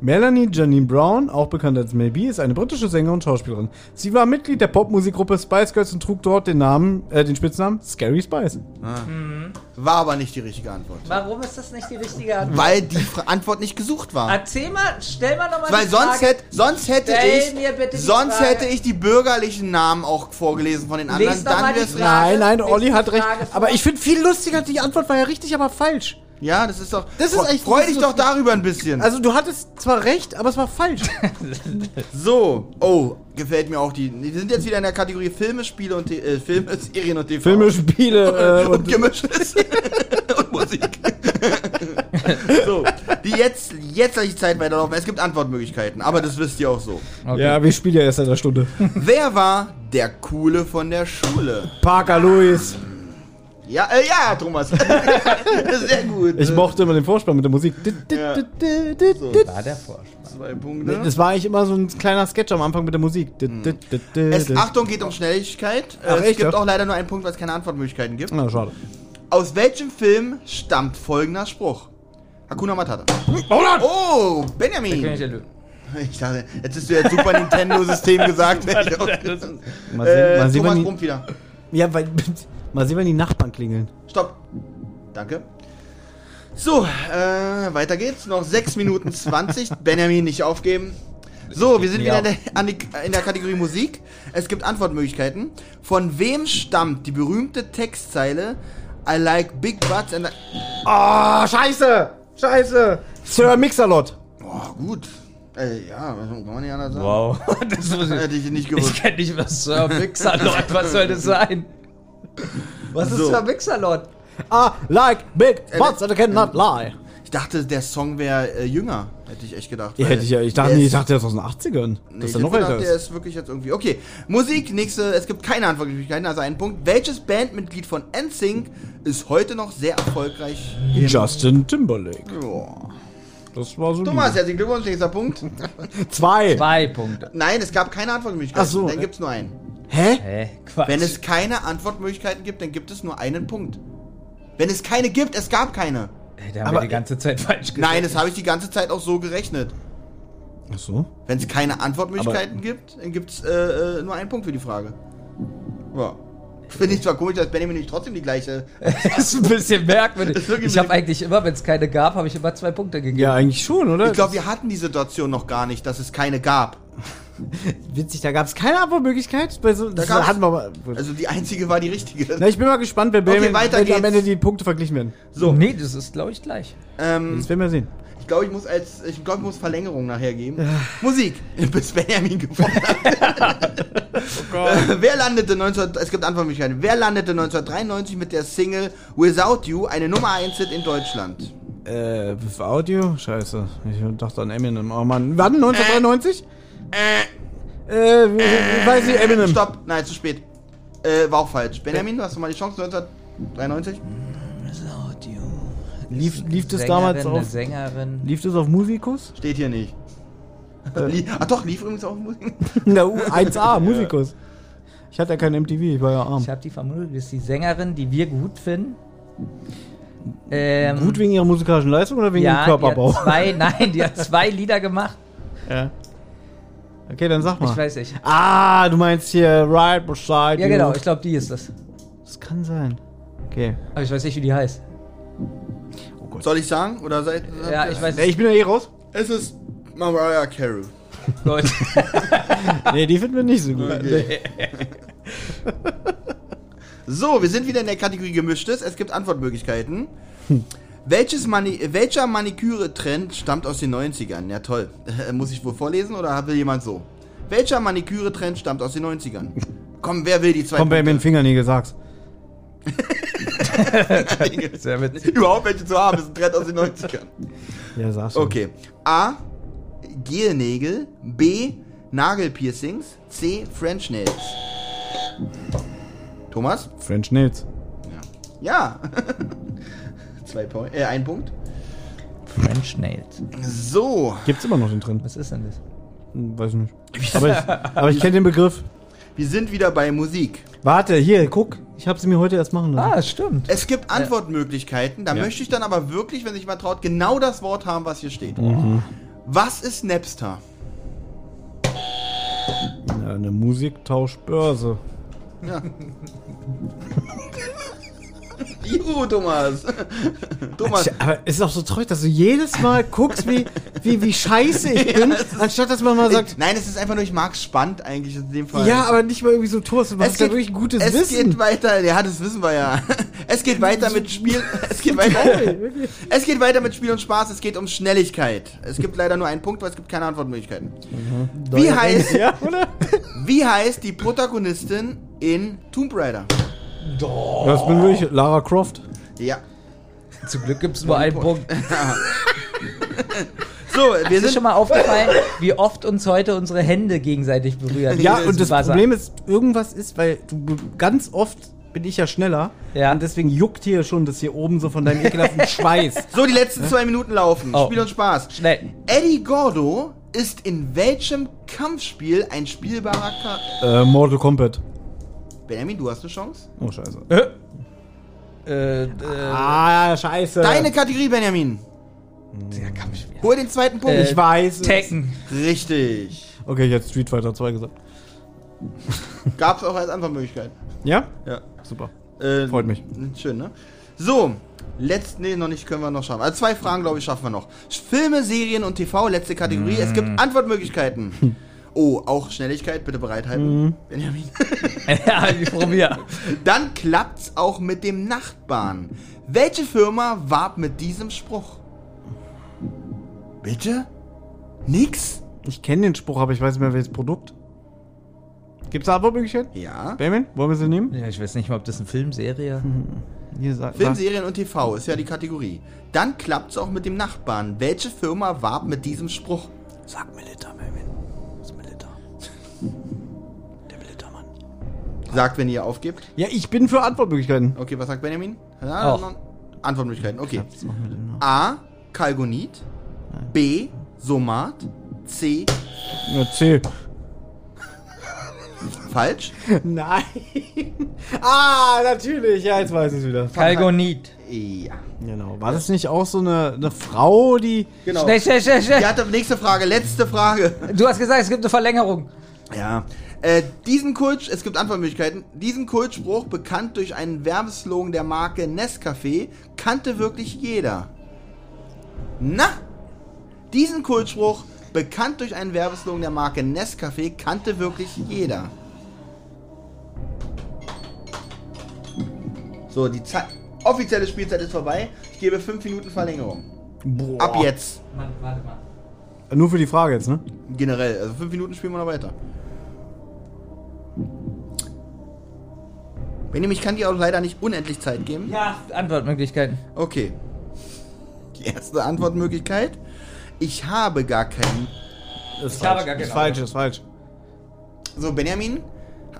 Melanie Janine Brown, auch bekannt als Mel B, ist eine britische Sängerin und Schauspielerin. Sie war Mitglied der Popmusikgruppe Spice Girls und trug dort den Namen, äh, den Spitznamen Scary Spice. War aber nicht die richtige Antwort. Warum ist das nicht die richtige Antwort? Weil die Fra- Antwort nicht gesucht war. Erzähl mal, stell mal nochmal Weil sonst hätte, sonst hätte Stell ich, mir bitte die sonst Frage. hätte ich die bürgerlichen Namen auch vorgelesen von den anderen. Lies Dann die wär's Frage. Nein, nein, Olli die hat recht. Frage vor. Aber ich finde viel lustiger, die Antwort war ja richtig, aber falsch. Ja, das ist doch. Das ist echt- Freu das dich ist doch darüber ein bisschen. Also du hattest zwar recht, aber es war falsch. so, oh, gefällt mir auch die. Wir sind jetzt wieder in der Kategorie Filme, Spiele und äh, Filme, Serien und TV. Filme, Spiele äh, und und gemischtes und Musik. so, die jetzt, jetzt lasse ich die Zeit weiterlaufen. Es gibt Antwortmöglichkeiten, aber das wisst ihr auch so. Okay. Ja, wir spielen ja erst seit einer Stunde. Wer war der Coole von der Schule? Parker Lewis. Ja, äh, ja, Thomas. Sehr gut. Ich mochte immer den Vorspann mit der Musik. Ja. War der Vorspann. Zwei Punkte. Das war eigentlich immer so ein kleiner Sketch am Anfang mit der Musik. Es, Achtung, geht um Schnelligkeit. Äh, Ach, es echt, gibt ja? auch leider nur einen Punkt, weil es keine Antwortmöglichkeiten gibt. Na, schade. Aus welchem Film stammt folgender Spruch? Hakuna Matata. Oh, König Benjamin. der Löwen. Ich dachte, jetzt hast du ja Super Nintendo-System gesagt. Mal sehen, äh, mal sehen, Thomas brummt wieder. ja, weil, mal sehen, wann die Nachbarn klingeln. Stopp. Danke. So, äh, weiter geht's. Noch 6 Minuten 20. Benjamin nicht aufgeben. So, wir sind wieder in der, an die, in der Kategorie Musik. Es gibt Antwortmöglichkeiten. Von wem stammt die berühmte Textzeile I like big butts and I Oh, scheiße! Scheiße! Sir Mixalot. Oh, gut. Äh, ja, was kann man nicht anders sagen? Wow. Das muss Hätte ich nicht ich gewusst. kenne nicht was Sir Mixalot. Was soll das sein? Was ist So. Sir Mixalot? I like big butts that I cannot lie. Ich dachte, der Song wäre äh, jünger. Hätte ich echt gedacht. Ja, hätte ich ja. Ich dachte, der nee, ich ist- dachte, der ist aus den 80ern. Nee, dass ich er noch älter der ist. ist wirklich jetzt irgendwie. Okay, Musik, nächste. Es gibt keine Antwortmöglichkeiten, also einen Punkt. Welches Bandmitglied von NSYNC ist heute noch sehr erfolgreich? Justin Timberlake. Joa. Das war so. Thomas, herzlichen Glückwunsch, nächster Punkt. Zwei. Zwei Punkte. Nein, es gab keine Antwortmöglichkeiten. Ach so. Dann gibt es nur einen. Hä? Hä? Quatsch. Wenn es keine Antwortmöglichkeiten gibt, dann gibt es nur einen Punkt. Wenn es keine gibt, es gab keine. Ey, da haben Aber- wir die ganze Zeit falsch gesagt. Nein, das habe ich die ganze Zeit auch so gerechnet. Ach so. Wenn es keine Antwortmöglichkeiten gibt, dann gibt es äh, äh, nur einen Punkt für die Frage. Ja. Finde ich zwar komisch, dass Benjamin nicht trotzdem die gleiche. Das ist ein bisschen merkwürdig. Ich habe eigentlich immer, wenn es keine gab, habe ich immer zwei Punkte gegeben. Ja, eigentlich schon, oder? Ich glaube, wir hatten die Situation noch gar nicht, dass es keine gab. witzig, da gab es keine Antwortmöglichkeit. Bei so, das gab's- hatten wir aber. Also die einzige war die richtige. Na, ich bin mal gespannt, wenn, Okay, wenn, weiter wenn am. Ende die Punkte verglichen werden. So, Nee, das ist, glaube ich, gleich. ähm, Das werden wir sehen. ich glaube, ich muss als ich glaube, ich muss Verlängerung nachher geben. Musik, bis Benjamin gewonnen hat. Äh, Wer landete 19 es gibt Antwortmöglichkeiten. Wer landete 1993 mit der Single Without You eine Nummer 1 Hit in Deutschland? Äh, für Audio? Scheiße. Ich dachte an Eminem. Oh Mann. Wann? 1993? Äh, äh, weiß ich, Eminem. Stopp, nein, zu spät. Äh, war auch falsch. Benjamin, du hast du mal die Chance 1993? Lief, lief das damals eine auf. Sängerin. Lief das auf Musikus? Steht hier nicht. Lie- Ach doch, lief übrigens auch Musik. Na, U- 1A, Musikus. Ich hatte ja kein MTV, ich war ja arm. Ich habe die Vermutung, das ist die Sängerin, die wir gut finden. Ähm, Gut wegen ihrer musikalischen Leistung oder wegen ja, ihrem Körperbau? Die hat zwei, nein, die hat zwei Lieder gemacht. Ja. Okay, dann sag mal. Ich weiß nicht. Ah, du meinst hier Right Beside Ja, You. genau, ich glaube, die ist das. Das kann sein. Okay. Aber ich weiß nicht, wie die heißt. Soll ich sagen? Oder seid Ja, ich weiß Ja, ich bin ja eh raus. Es ist Mariah Carey. Gut. Nee, die finden wir nicht so gut. So, wir sind wieder in der Kategorie Gemischtes. Es gibt Antwortmöglichkeiten. Welches Mani welcher Maniküre-Trend stammt aus den 90ern? Ja, toll. Muss ich wohl vorlesen oder will jemand so? Welcher Maniküre-Trend stammt aus den 90ern? Komm, wer will die zwei Komm bei mir den Punkte? Fingernägel, sag's. Sehr witzig. Überhaupt welche zu haben, ist ein Trend aus den 90ern. Ja, sag's schon. Okay. A. Gelnägel. B. Nagelpiercings. C. French Nails. Thomas? French Nails. Ja. Zwei Point, äh, ein Punkt. French Nails. So. Gibt's immer noch den drin? Was ist denn das? Hm, Weiß ich nicht. Aber ich, aber ich kenne den Begriff. Wir sind wieder bei Musik. Warte, hier, guck. Ich habe sie mir heute erst machen lassen. Ah, stimmt. Es gibt Antwortmöglichkeiten. Da Ja. möchte ich dann aber wirklich, wenn sich mal traut, genau das Wort haben, was hier steht. Was ist Napster? Ja, eine Musiktauschbörse. Ja. Juhu, Thomas. Thomas. Aber es ist auch so traurig, dass du jedes Mal guckst, wie, wie, wie scheiße ich bin, es ist- anstatt dass man mal sagt, Nein, es ist einfach nur, ich mag spannend eigentlich in dem Fall. ja, aber nicht mal irgendwie so Toast, du es hast ja wirklich ein gutes es Wissen. geht weiter, ja, das wissen wir ja. Es geht weiter mit Spiel, es geht weiter, es geht weiter mit Spiel und Spaß, es geht um Schnelligkeit. Es gibt leider nur einen Punkt, weil es gibt keine Antwortmöglichkeiten. Wie heißt, ja, oder? wie heißt die Protagonistin in Tomb Raider? Das bin wirklich Lara Croft. Ja. Zum Glück gibt es nur einen Punkt. So, wir Ist dir sind schon mal aufgefallen, wie oft uns heute unsere Hände gegenseitig berühren? Ja, und das Wasser. Problem ist, irgendwas ist, weil du ganz oft bin ich ja schneller. Ja. Und deswegen juckt hier schon das hier oben so von deinem ekelhaften Schweiß. so die letzten zwei Minuten laufen. Oh. Spiel und Spaß. Schnell. Eddie Gordo ist in welchem Kampfspiel ein spielbarer Charakter? äh, Mortal Kombat. Benjamin, du hast eine Chance. Oh, scheiße. Äh, äh, Ah, scheiße. Deine Kategorie, Benjamin. der Kampfspiel. Hol den zweiten Punkt. Äh, Ich weiß. es. Tekken. Richtig. Okay, ich hätte Street Fighter 2 gesagt. Gab's auch als Antwortmöglichkeit. Ja? Ja. Super. Äh, Freut mich. Schön, ne? So. Letzt, nee, noch nicht, können wir noch schaffen. Also zwei Fragen, glaube ich, schaffen wir noch. Filme, Serien und TV, letzte Kategorie. Es gibt Antwortmöglichkeiten. Oh, auch Schnelligkeit, bitte bereithalten. Benjamin. ja, ich probier. Dann klappt's auch mit dem Nachbarn. Welche Firma warb mit diesem Spruch? Bitte? Nix? Ich kenne den Spruch, aber ich weiß nicht mehr, welches Produkt. Gibt's da Antwortmöglichkeiten? Ja. Benjamin, wollen wir sie nehmen? Ja, ich weiß nicht mal, ob das eine Filmserie Hier, sag, Film, sag- Serien und TV ist ja die Kategorie. Dann klappt's auch mit dem Nachbarn. Welche Firma warb mit diesem Spruch? Sag Milita, Benjamin. Sagt, wenn ihr aufgibt. Ja, ich bin für Antwortmöglichkeiten. Okay, was sagt Benjamin? Ja, Auch. Antwortmöglichkeiten, okay. Was machen wir denn noch? A. Kalgonit. B. Somat. C. Ja, C. Falsch. Nein. Ah, natürlich. Ja, jetzt weiß ich es wieder. Kalgonit. Ja. Genau. War das nicht auch so eine, eine Frau, die. Genau. Schnell, schnell, schnell, Die schnell. hatte nächste Frage, letzte Frage. Du hast gesagt, es gibt eine Verlängerung. Ja. Äh, diesen Kult, es gibt Antwortmöglichkeiten. Diesen Kultspruch, bekannt durch einen Werbeslogan der Marke Nescafé, kannte wirklich jeder. Na? Diesen Kultspruch, bekannt durch einen Werbeslogan der Marke Nescafé, kannte wirklich jeder. So, die Zeit, offizielle Spielzeit ist vorbei. Ich gebe 5 Minuten Verlängerung. Boah. Ab jetzt. Mann, warte mal. Nur für die Frage jetzt, ne? Generell. Also 5 Minuten spielen wir noch weiter. Benjamin, ich kann dir auch leider nicht unendlich Zeit geben. Ja, Antwortmöglichkeiten. Okay. Die erste Antwortmöglichkeit. Ich habe gar keinen. Das ist Ich habe falsch. gar kein ist falsch, Auto. ist falsch. So, Benjamin,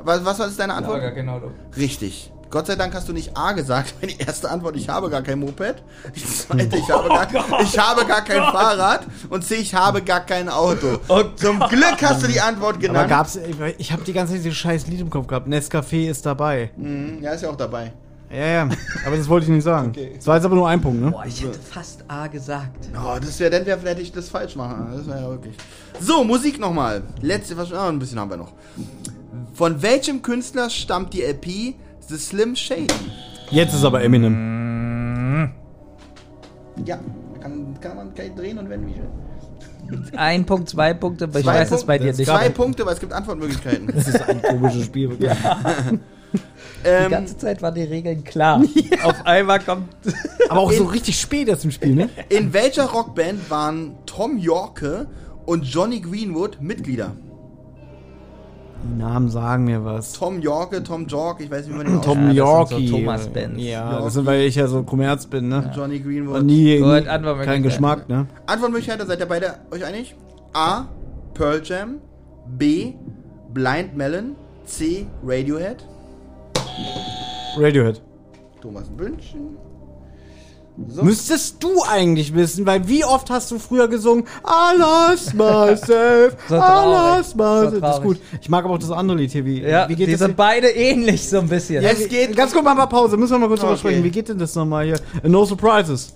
was, was war jetzt deine Antwort? genau. Richtig. Gott sei Dank hast du nicht A gesagt, weil die erste Antwort, ich habe gar kein Moped. Die zweite, ich habe gar, ich habe gar kein Fahrrad. Und C, ich habe gar kein Auto. Zum Glück hast du die Antwort Aber genannt. gab's. Ich, habe die ganze Zeit dieses scheiß Lied im Kopf gehabt. Nescafé ist dabei. Mhm, ja, ist ja auch dabei. Ja, ja. Aber das wollte ich nicht sagen. Okay. Das war jetzt aber nur ein Punkt, ne? Boah, ich hätte fast A gesagt. Oh, das wäre, dann wär, hätte ich das falsch machen. Das wäre ja wirklich. So, Musik nochmal. Letzte, was, ah, ein bisschen haben wir noch. Von welchem Künstler stammt die LP The Slim Shady? Jetzt ist aber Eminem. Ja, kann, kann man gleich drehen und wenn wie will. Ein Punkt, zwei Punkte, aber ich Zwei weiß es bei dir nicht. Zwei Punkte, weil es gibt Antwortmöglichkeiten. Das ist ein komisches Spiel. wirklich. Die ähm, ganze Zeit waren die Regeln klar. Auf einmal kommt. Aber auch so richtig spät erst im Spiel, ne? in welcher Rockband waren Tom Yorke und Johnny Greenwood Mitglieder? Die Namen sagen mir was. Tom Yorke, Tom York, ich weiß nicht, wie man den Tom Ja, Yorkie. so Thomas-Bands. Ja, Yorkie. das sind, weil ich ja so Kommerz bin, ne? ausspricht. Johnny Greenwood. Und nie, Gut, nie Antwortmöglichkeit. kein Geschmack, ne? Antwortmöglichkeiten, seid ihr beide euch einig? A. Pearl Jam. B. Blind Melon. C. Radiohead. Radiohead. Thomas Bündchen. So. Müsstest du eigentlich wissen, weil wie oft hast du früher gesungen I lost myself, So I lost myself. So das ist gut. Ich mag aber auch das andere Lied hier. Wie, Ja, wie geht die das? sind beide ähnlich so ein bisschen. Es geht. Ganz kurz mal ein Pause, müssen wir mal kurz drüber Okay. sprechen. Wie geht denn das nochmal hier? No Surprises.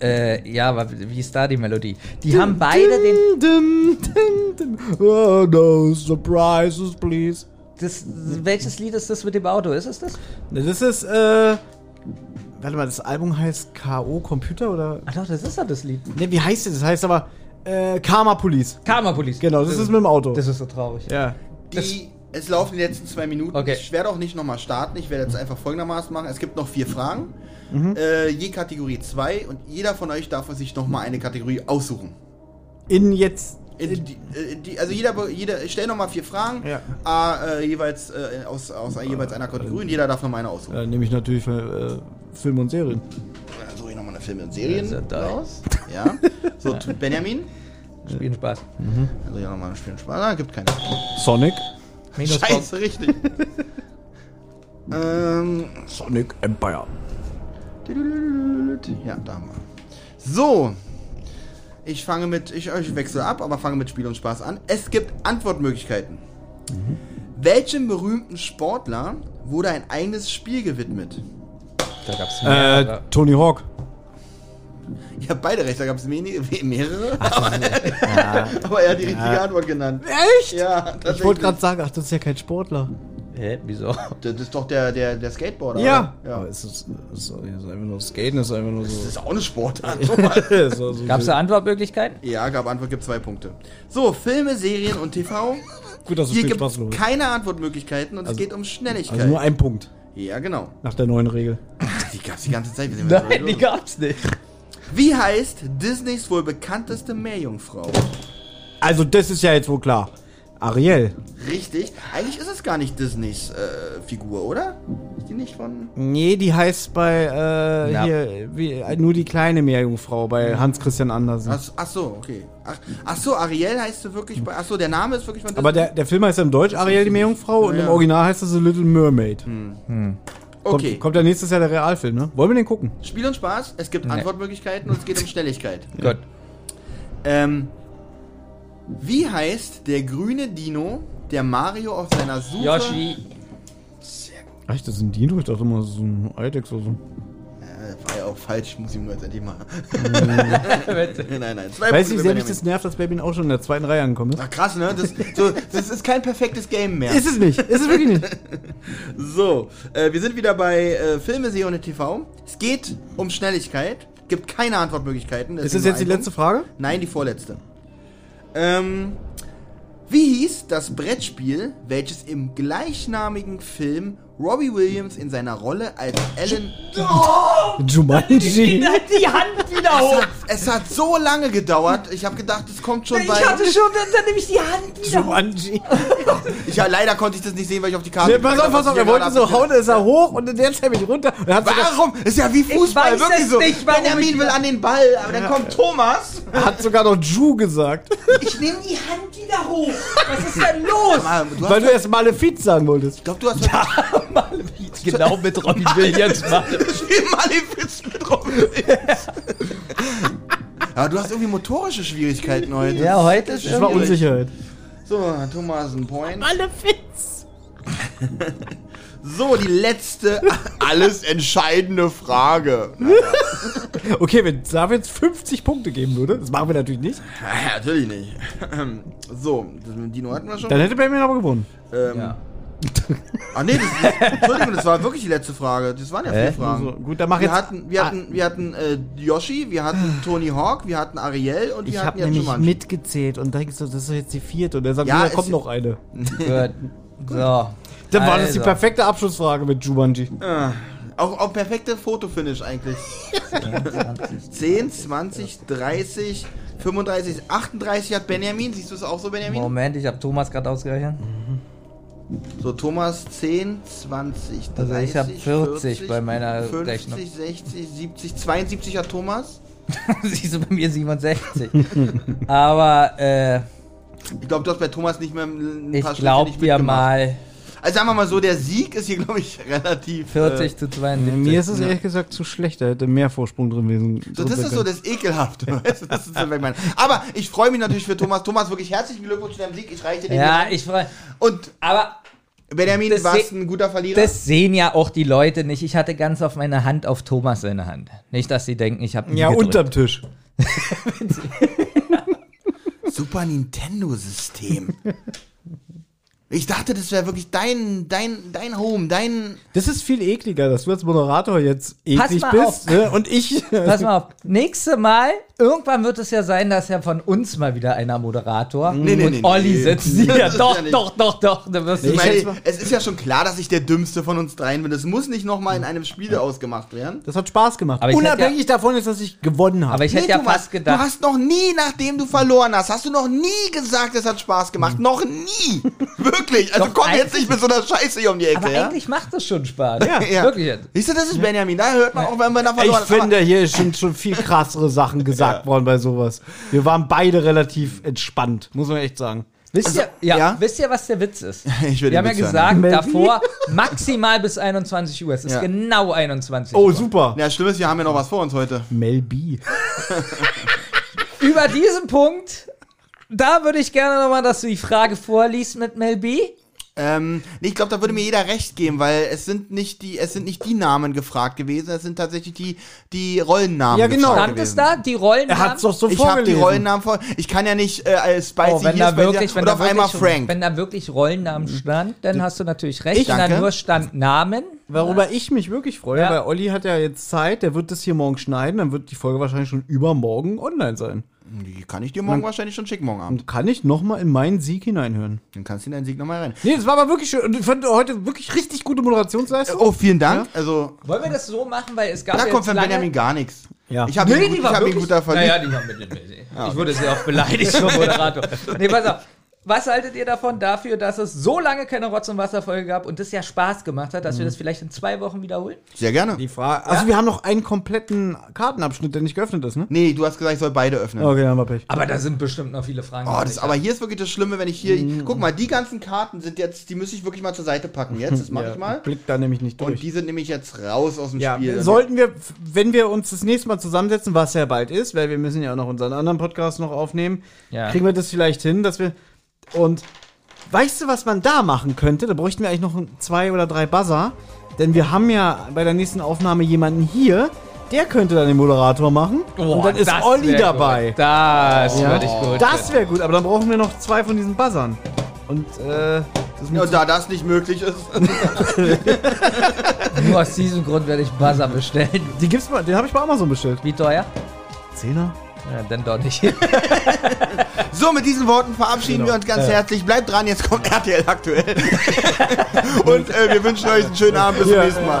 Äh, ja, aber wie ist da die Melodie? Die haben beide den. Dim, dim, dim. Oh, no surprises, please. Das, welches Lied ist das mit dem Auto? Ist es das? Ne, Das ist, äh. Warte mal, das Album heißt K.O. Computer oder. Ach doch, das ist doch das Lied. Ne, wie heißt das? Das heißt aber äh, Karma Police. Karma Police. Genau, das ist mit dem Auto. Das ist so traurig. ja. Die, es laufen die letzten zwei Minuten. Okay. Ich werde auch nicht nochmal starten. Ich werde jetzt einfach folgendermaßen machen. Es gibt noch vier Fragen. Mhm. Äh, je Kategorie zwei und jeder von euch darf sich nochmal eine Kategorie aussuchen. In jetzt. In die, äh, die, also jeder, jeder ich stelle nochmal vier Fragen. Ja. A, äh, jeweils äh, aus, aus jeweils einer Kategorie und jeder darf nochmal eine aussuchen. Äh, nehme ich natürlich äh, Filme und Serien. Dann suche ich nochmal eine Filme und Serien raus. Ja. So, Benjamin. Spielen Spaß. Also ja nochmal ein Spiel Spaß. Ah, gibt keine. Sonic. Minus Scheiße, richtig. ähm, Sonic Empire. Ja, da haben wir. So. Ich fange mit, ich, ich wechsle ab, aber fange mit Spiel und Spaß an. Es gibt Antwortmöglichkeiten. Welchem berühmten Sportler wurde ein eigenes Spiel gewidmet? Da gab's Äh, Tony Hawk. Ich habe beide recht, da gab es mehrere. aber, aber er hat die richtige Antwort genannt. Echt? Ja, Ich wollte gerade sagen, ach, das ist ja kein Sportler. Hä? Wieso? Das ist doch der, der, der Skateboarder. Ja. oder? Aber ja. es ist, es ist, es ist einfach nur Skaten, es ist einfach nur Das so. ist auch eine Sportart. so, so Gab's da Antwortmöglichkeiten? ja, gab Antwort, gibt zwei Punkte. So, Filme, Serien und TV. Gut, dass das Hier Spiel gibt Spaß los. keine Antwortmöglichkeiten und es Also- geht um Schnelligkeit. Also nur ein Punkt. ja, genau. Nach der neuen Regel. Die gab's die ganze Zeit. Wir sind Nein, die gab's nicht. Wie heißt Disneys wohl bekannteste Meerjungfrau? Also, das ist ja jetzt wohl klar. Ariel. Richtig. Eigentlich ist es gar nicht Disneys äh, Figur, oder? Ist die nicht von. Nee, die heißt bei, äh, Na. hier, wie, äh, nur die kleine Meerjungfrau bei Hans Christian Andersen. Ach, ach so, okay. Ach, ach so, Ariel heißt du wirklich bei. Ach so, der Name ist wirklich von Disney. Aber der, der Film heißt ja im Deutsch Ariel die Meerjungfrau und Ja. im Original heißt es The Little Mermaid. Okay. Kommt, kommt ja nächstes Jahr der Realfilm, ne? Wollen wir den gucken? Spiel und Spaß. Es gibt Nee. Antwortmöglichkeiten und es geht um Schnelligkeit. Gut. Ähm, wie heißt der grüne Dino der Mario auf seiner Suche. Yoshi. Echt, das ist ein Dino? Ich dachte immer, das ist ein Eidechs oder so. Äh, war ja auch falsch, muss ich nur jetzt endlich mal. nein, nein. Zwei Weißt du, Punkte wie sehr mich das nervt, dass Baby auch schon in der zweiten Reihe angekommen ist? Ach, krass, ne? Das, so, das ist kein perfektes Game mehr. Ist es nicht. Ist es wirklich nicht. So, äh, wir sind wieder bei äh, Filme, Serie und TV. Es geht um Schnelligkeit. Gibt keine Antwortmöglichkeiten. Ist das jetzt die letzte Frage? Nein, die vorletzte. Ähm, wie hieß das Brettspiel, welches im gleichnamigen Film Robbie Williams in seiner Rolle als Alan... Jumanji. Die Hand wieder hoch. Es hat so lange gedauert. Ich habe gedacht, es kommt schon Ich bei... hatte schon, dann, dann nehme ich die Hand wieder hoch. Jumanji. Ich, ja, leider konnte ich das nicht sehen, weil ich auf die Karte... Nee, pass auf, pass auf, er wollte so hauen, ist er hoch und in der Zeit bin ich runter. Und er hat sogar, Warum? Ist ja wie Fußball, weiß wirklich es so. nicht, warum Benjamin ich- will an den Ball, aber dann kommt Thomas. hat sogar noch Ju gesagt. Ich nehme die Hand wieder hoch. Was ist denn los? Du Weil du erst Malefiz sagen wolltest. ich glaube, du hast genau mit Robin Williams machen. Malefiz mit Robin Williams. Aber du hast irgendwie motorische Schwierigkeiten heute. Ja, heute ist Das war irgendwie- Unsicherheit. So, Thomas, ein Point. Malefiz. So, die letzte, alles entscheidende Frage. Okay, wenn jetzt 50 Punkte geben würde, das machen wir natürlich nicht, Ja, natürlich nicht. So, das mit dem Dino hatten wir schon. dann hätte Baby aber gewonnen. Ähm, Ja. Ah, nee, das, Entschuldigung, das war wirklich die letzte Frage. Das waren ja vier Hä? Fragen. Also, gut, dann mach wir jetzt. hatten, wir hatten, wir hatten äh, Yoshi, wir hatten Tony Hawk, wir hatten Ariel und wir ich hatten habe jetzt nämlich Jumanji. mitgezählt und denkst so, das ist jetzt die vierte. Und er sagt, Ja, da kommt noch eine. Gut. So. Dann war das die Also. perfekte Abschlussfrage mit Jumanji. Ah, auch, auch perfekte Fotofinish eigentlich. 10, 20, 30, 35, 38 hat Benjamin. Siehst du es auch so, Benjamin? Moment, ich habe Thomas gerade ausgerechnet. So, Thomas 10, 20, 30, Also ich hab 40 bei meiner 50, Rechnung. 60, 70, 72 hat Thomas. Siehst du bei mir 67. Aber äh, Ich glaube, du hast bei Thomas nicht mehr ein ich paar Schritte glaub nicht dir mal Also sagen wir mal so, der Sieg ist hier, glaube ich, relativ... 40 Äh, zu 72. Mir ist es ehrlich gesagt zu schlecht, da hätte mehr Vorsprung drin gewesen. so, das ist so das Ekelhafte. weißt du, das ist so, ich meine. Aber ich freue mich natürlich für Thomas. Thomas, wirklich herzlichen Glückwunsch zu deinem Sieg. Ich reiche dir den Ja, ich freu- Und Aber Benjamin, Das warst se- ein guter Verlierer? das sehen ja auch die Leute nicht. Ich hatte ganz auf meine Hand auf Thomas seine Hand. Nicht, dass sie denken, ich habe Ja, unterm Tisch. Super Nintendo-System. Ich dachte, das wäre wirklich dein, dein, dein Home, dein. Das ist viel ekliger, dass du als Moderator jetzt Pass eklig mal bist auf. ne? und ich. Pass mal auf. Nächste Mal, irgendwann wird es ja sein, dass ja von uns mal wieder einer Moderator Nee, nee, und nee, Olli nee. sitzt hier. Das ist Doch, ja doch, doch, doch. Du Ich meine, es ist ja schon klar, dass ich der Dümmste von uns dreien bin. Das muss nicht nochmal in einem Spiel ausgemacht werden. Das hat Spaß gemacht. Aber Unabhängig davon ist, dass ich gewonnen habe. Aber ich hätte ja Thomas, fast gedacht. Du hast noch nie, nachdem du verloren hast, hast du noch nie gesagt, es hat Spaß gemacht. Noch nie. Wirklich. Also Doch, komm jetzt nicht mit so einer Scheiße hier um die Ecke, aber ja? eigentlich macht es schon Spaß. Ja, ja. Wirklich jetzt. Siehst du, das ist Benjamin. Da hört man auch, wenn man da ich verloren hat. Aber- finde, hier ist schon, viel krassere Sachen gesagt worden bei sowas. Wir waren beide relativ entspannt, muss man echt sagen. Wisst ihr, ja, ja? wisst ihr, was der Witz ist? Ich will Wir haben ja Witz hören. gesagt, Melvin? davor maximal bis 21 Uhr. Es ist Ja. genau 21 Oh, Uhr. super. Ja, schlimm ist, wir haben ja noch was vor uns heute. Mel B. Über diesen Punkt, da würde ich gerne nochmal, dass du die Frage vorliest mit Mel B. Ähm, nee, ich glaube, da würde mir jeder recht geben, weil es sind nicht die, es sind nicht die Namen gefragt gewesen, es sind tatsächlich die, die Rollennamen Ja, genau. Stand es da? Die Rollen Er hat es doch so Ich habe die. Rollennamen vor. Ich kann ja nicht äh, als Spicy Oh, wenn hier da Spicy wirklich, wenn oder da auf einmal wirklich, Frank. wenn da wirklich Rollennamen stand, dann hast du natürlich recht. Ich wenn da danke. nur stand Namen. Worüber ich mich wirklich freue, Ja. weil Olli hat ja jetzt Zeit, der wird das hier morgen schneiden, dann wird die Folge wahrscheinlich schon übermorgen online sein. Die kann ich dir morgen wahrscheinlich schon schicken, morgen Abend. Und kann ich nochmal in meinen Sieg hineinhören. Dann kannst du in deinen Sieg nochmal rein. Nee, das war aber wirklich schön. Und ich fand heute wirklich richtig gute Moderationsleistung. Oh, vielen Dank. Also, Wollen wir das so machen, weil es gab da ja kommt jetzt von lange... Benjamin gar nichts. Ja. Ich habe Nee, ihn, die ich war hab ihn wirklich... guter Verlierer. Naja, die war mit, mit, Ich wurde sehr oft beleidigt vom Moderator. Nee, pass auf. Was haltet ihr davon dafür, dass es so lange keine Rotz- und Wasserfolge gab und das ja Spaß gemacht hat, dass wir das vielleicht in zwei Wochen wiederholen? Sehr gerne. Die Frage. Also, wir haben noch einen kompletten Kartenabschnitt, der nicht geöffnet ist, ne? Nee, du hast gesagt, ich soll beide öffnen. Okay, dann haben wir Pech. Aber da sind bestimmt noch viele Fragen. Oh, das, aber hier ist wirklich das Schlimme, wenn ich hier. Mhm. Guck mal, die ganzen Karten sind jetzt, die müsste ich wirklich mal zur Seite packen. Jetzt, das mache ich mal. Blick da nämlich nicht Und durch. die sind nämlich jetzt raus aus dem Ja, Spiel. sollten wir, wenn wir uns das nächste Mal zusammensetzen, was ja bald ist, weil wir müssen ja auch noch unseren anderen Podcast noch aufnehmen, Ja. kriegen wir das vielleicht hin, dass wir und Weißt du, was man da machen könnte? Da bräuchten wir eigentlich noch zwei oder drei Buzzer. Denn wir haben ja bei der nächsten Aufnahme jemanden hier, der könnte dann den Moderator machen. und dann ist Olli dabei. Gut. Das Ja. würde ich gut. Das wäre gut, aber dann brauchen wir noch zwei von diesen Buzzern. Und äh, das Ja, und da das nicht möglich ist. Nur aus diesem Grund werde ich Buzzer bestellen. die gibt's mal, den habe ich bei Amazon bestellt. Wie teuer? Zehner? Ja, dann doch nicht. So, mit diesen Worten verabschieden wir uns ganz herzlich. Bleibt dran, jetzt kommt RTL aktuell. Und äh, wir wünschen euch einen schönen Abend. Bis zum Ja. nächsten Mal.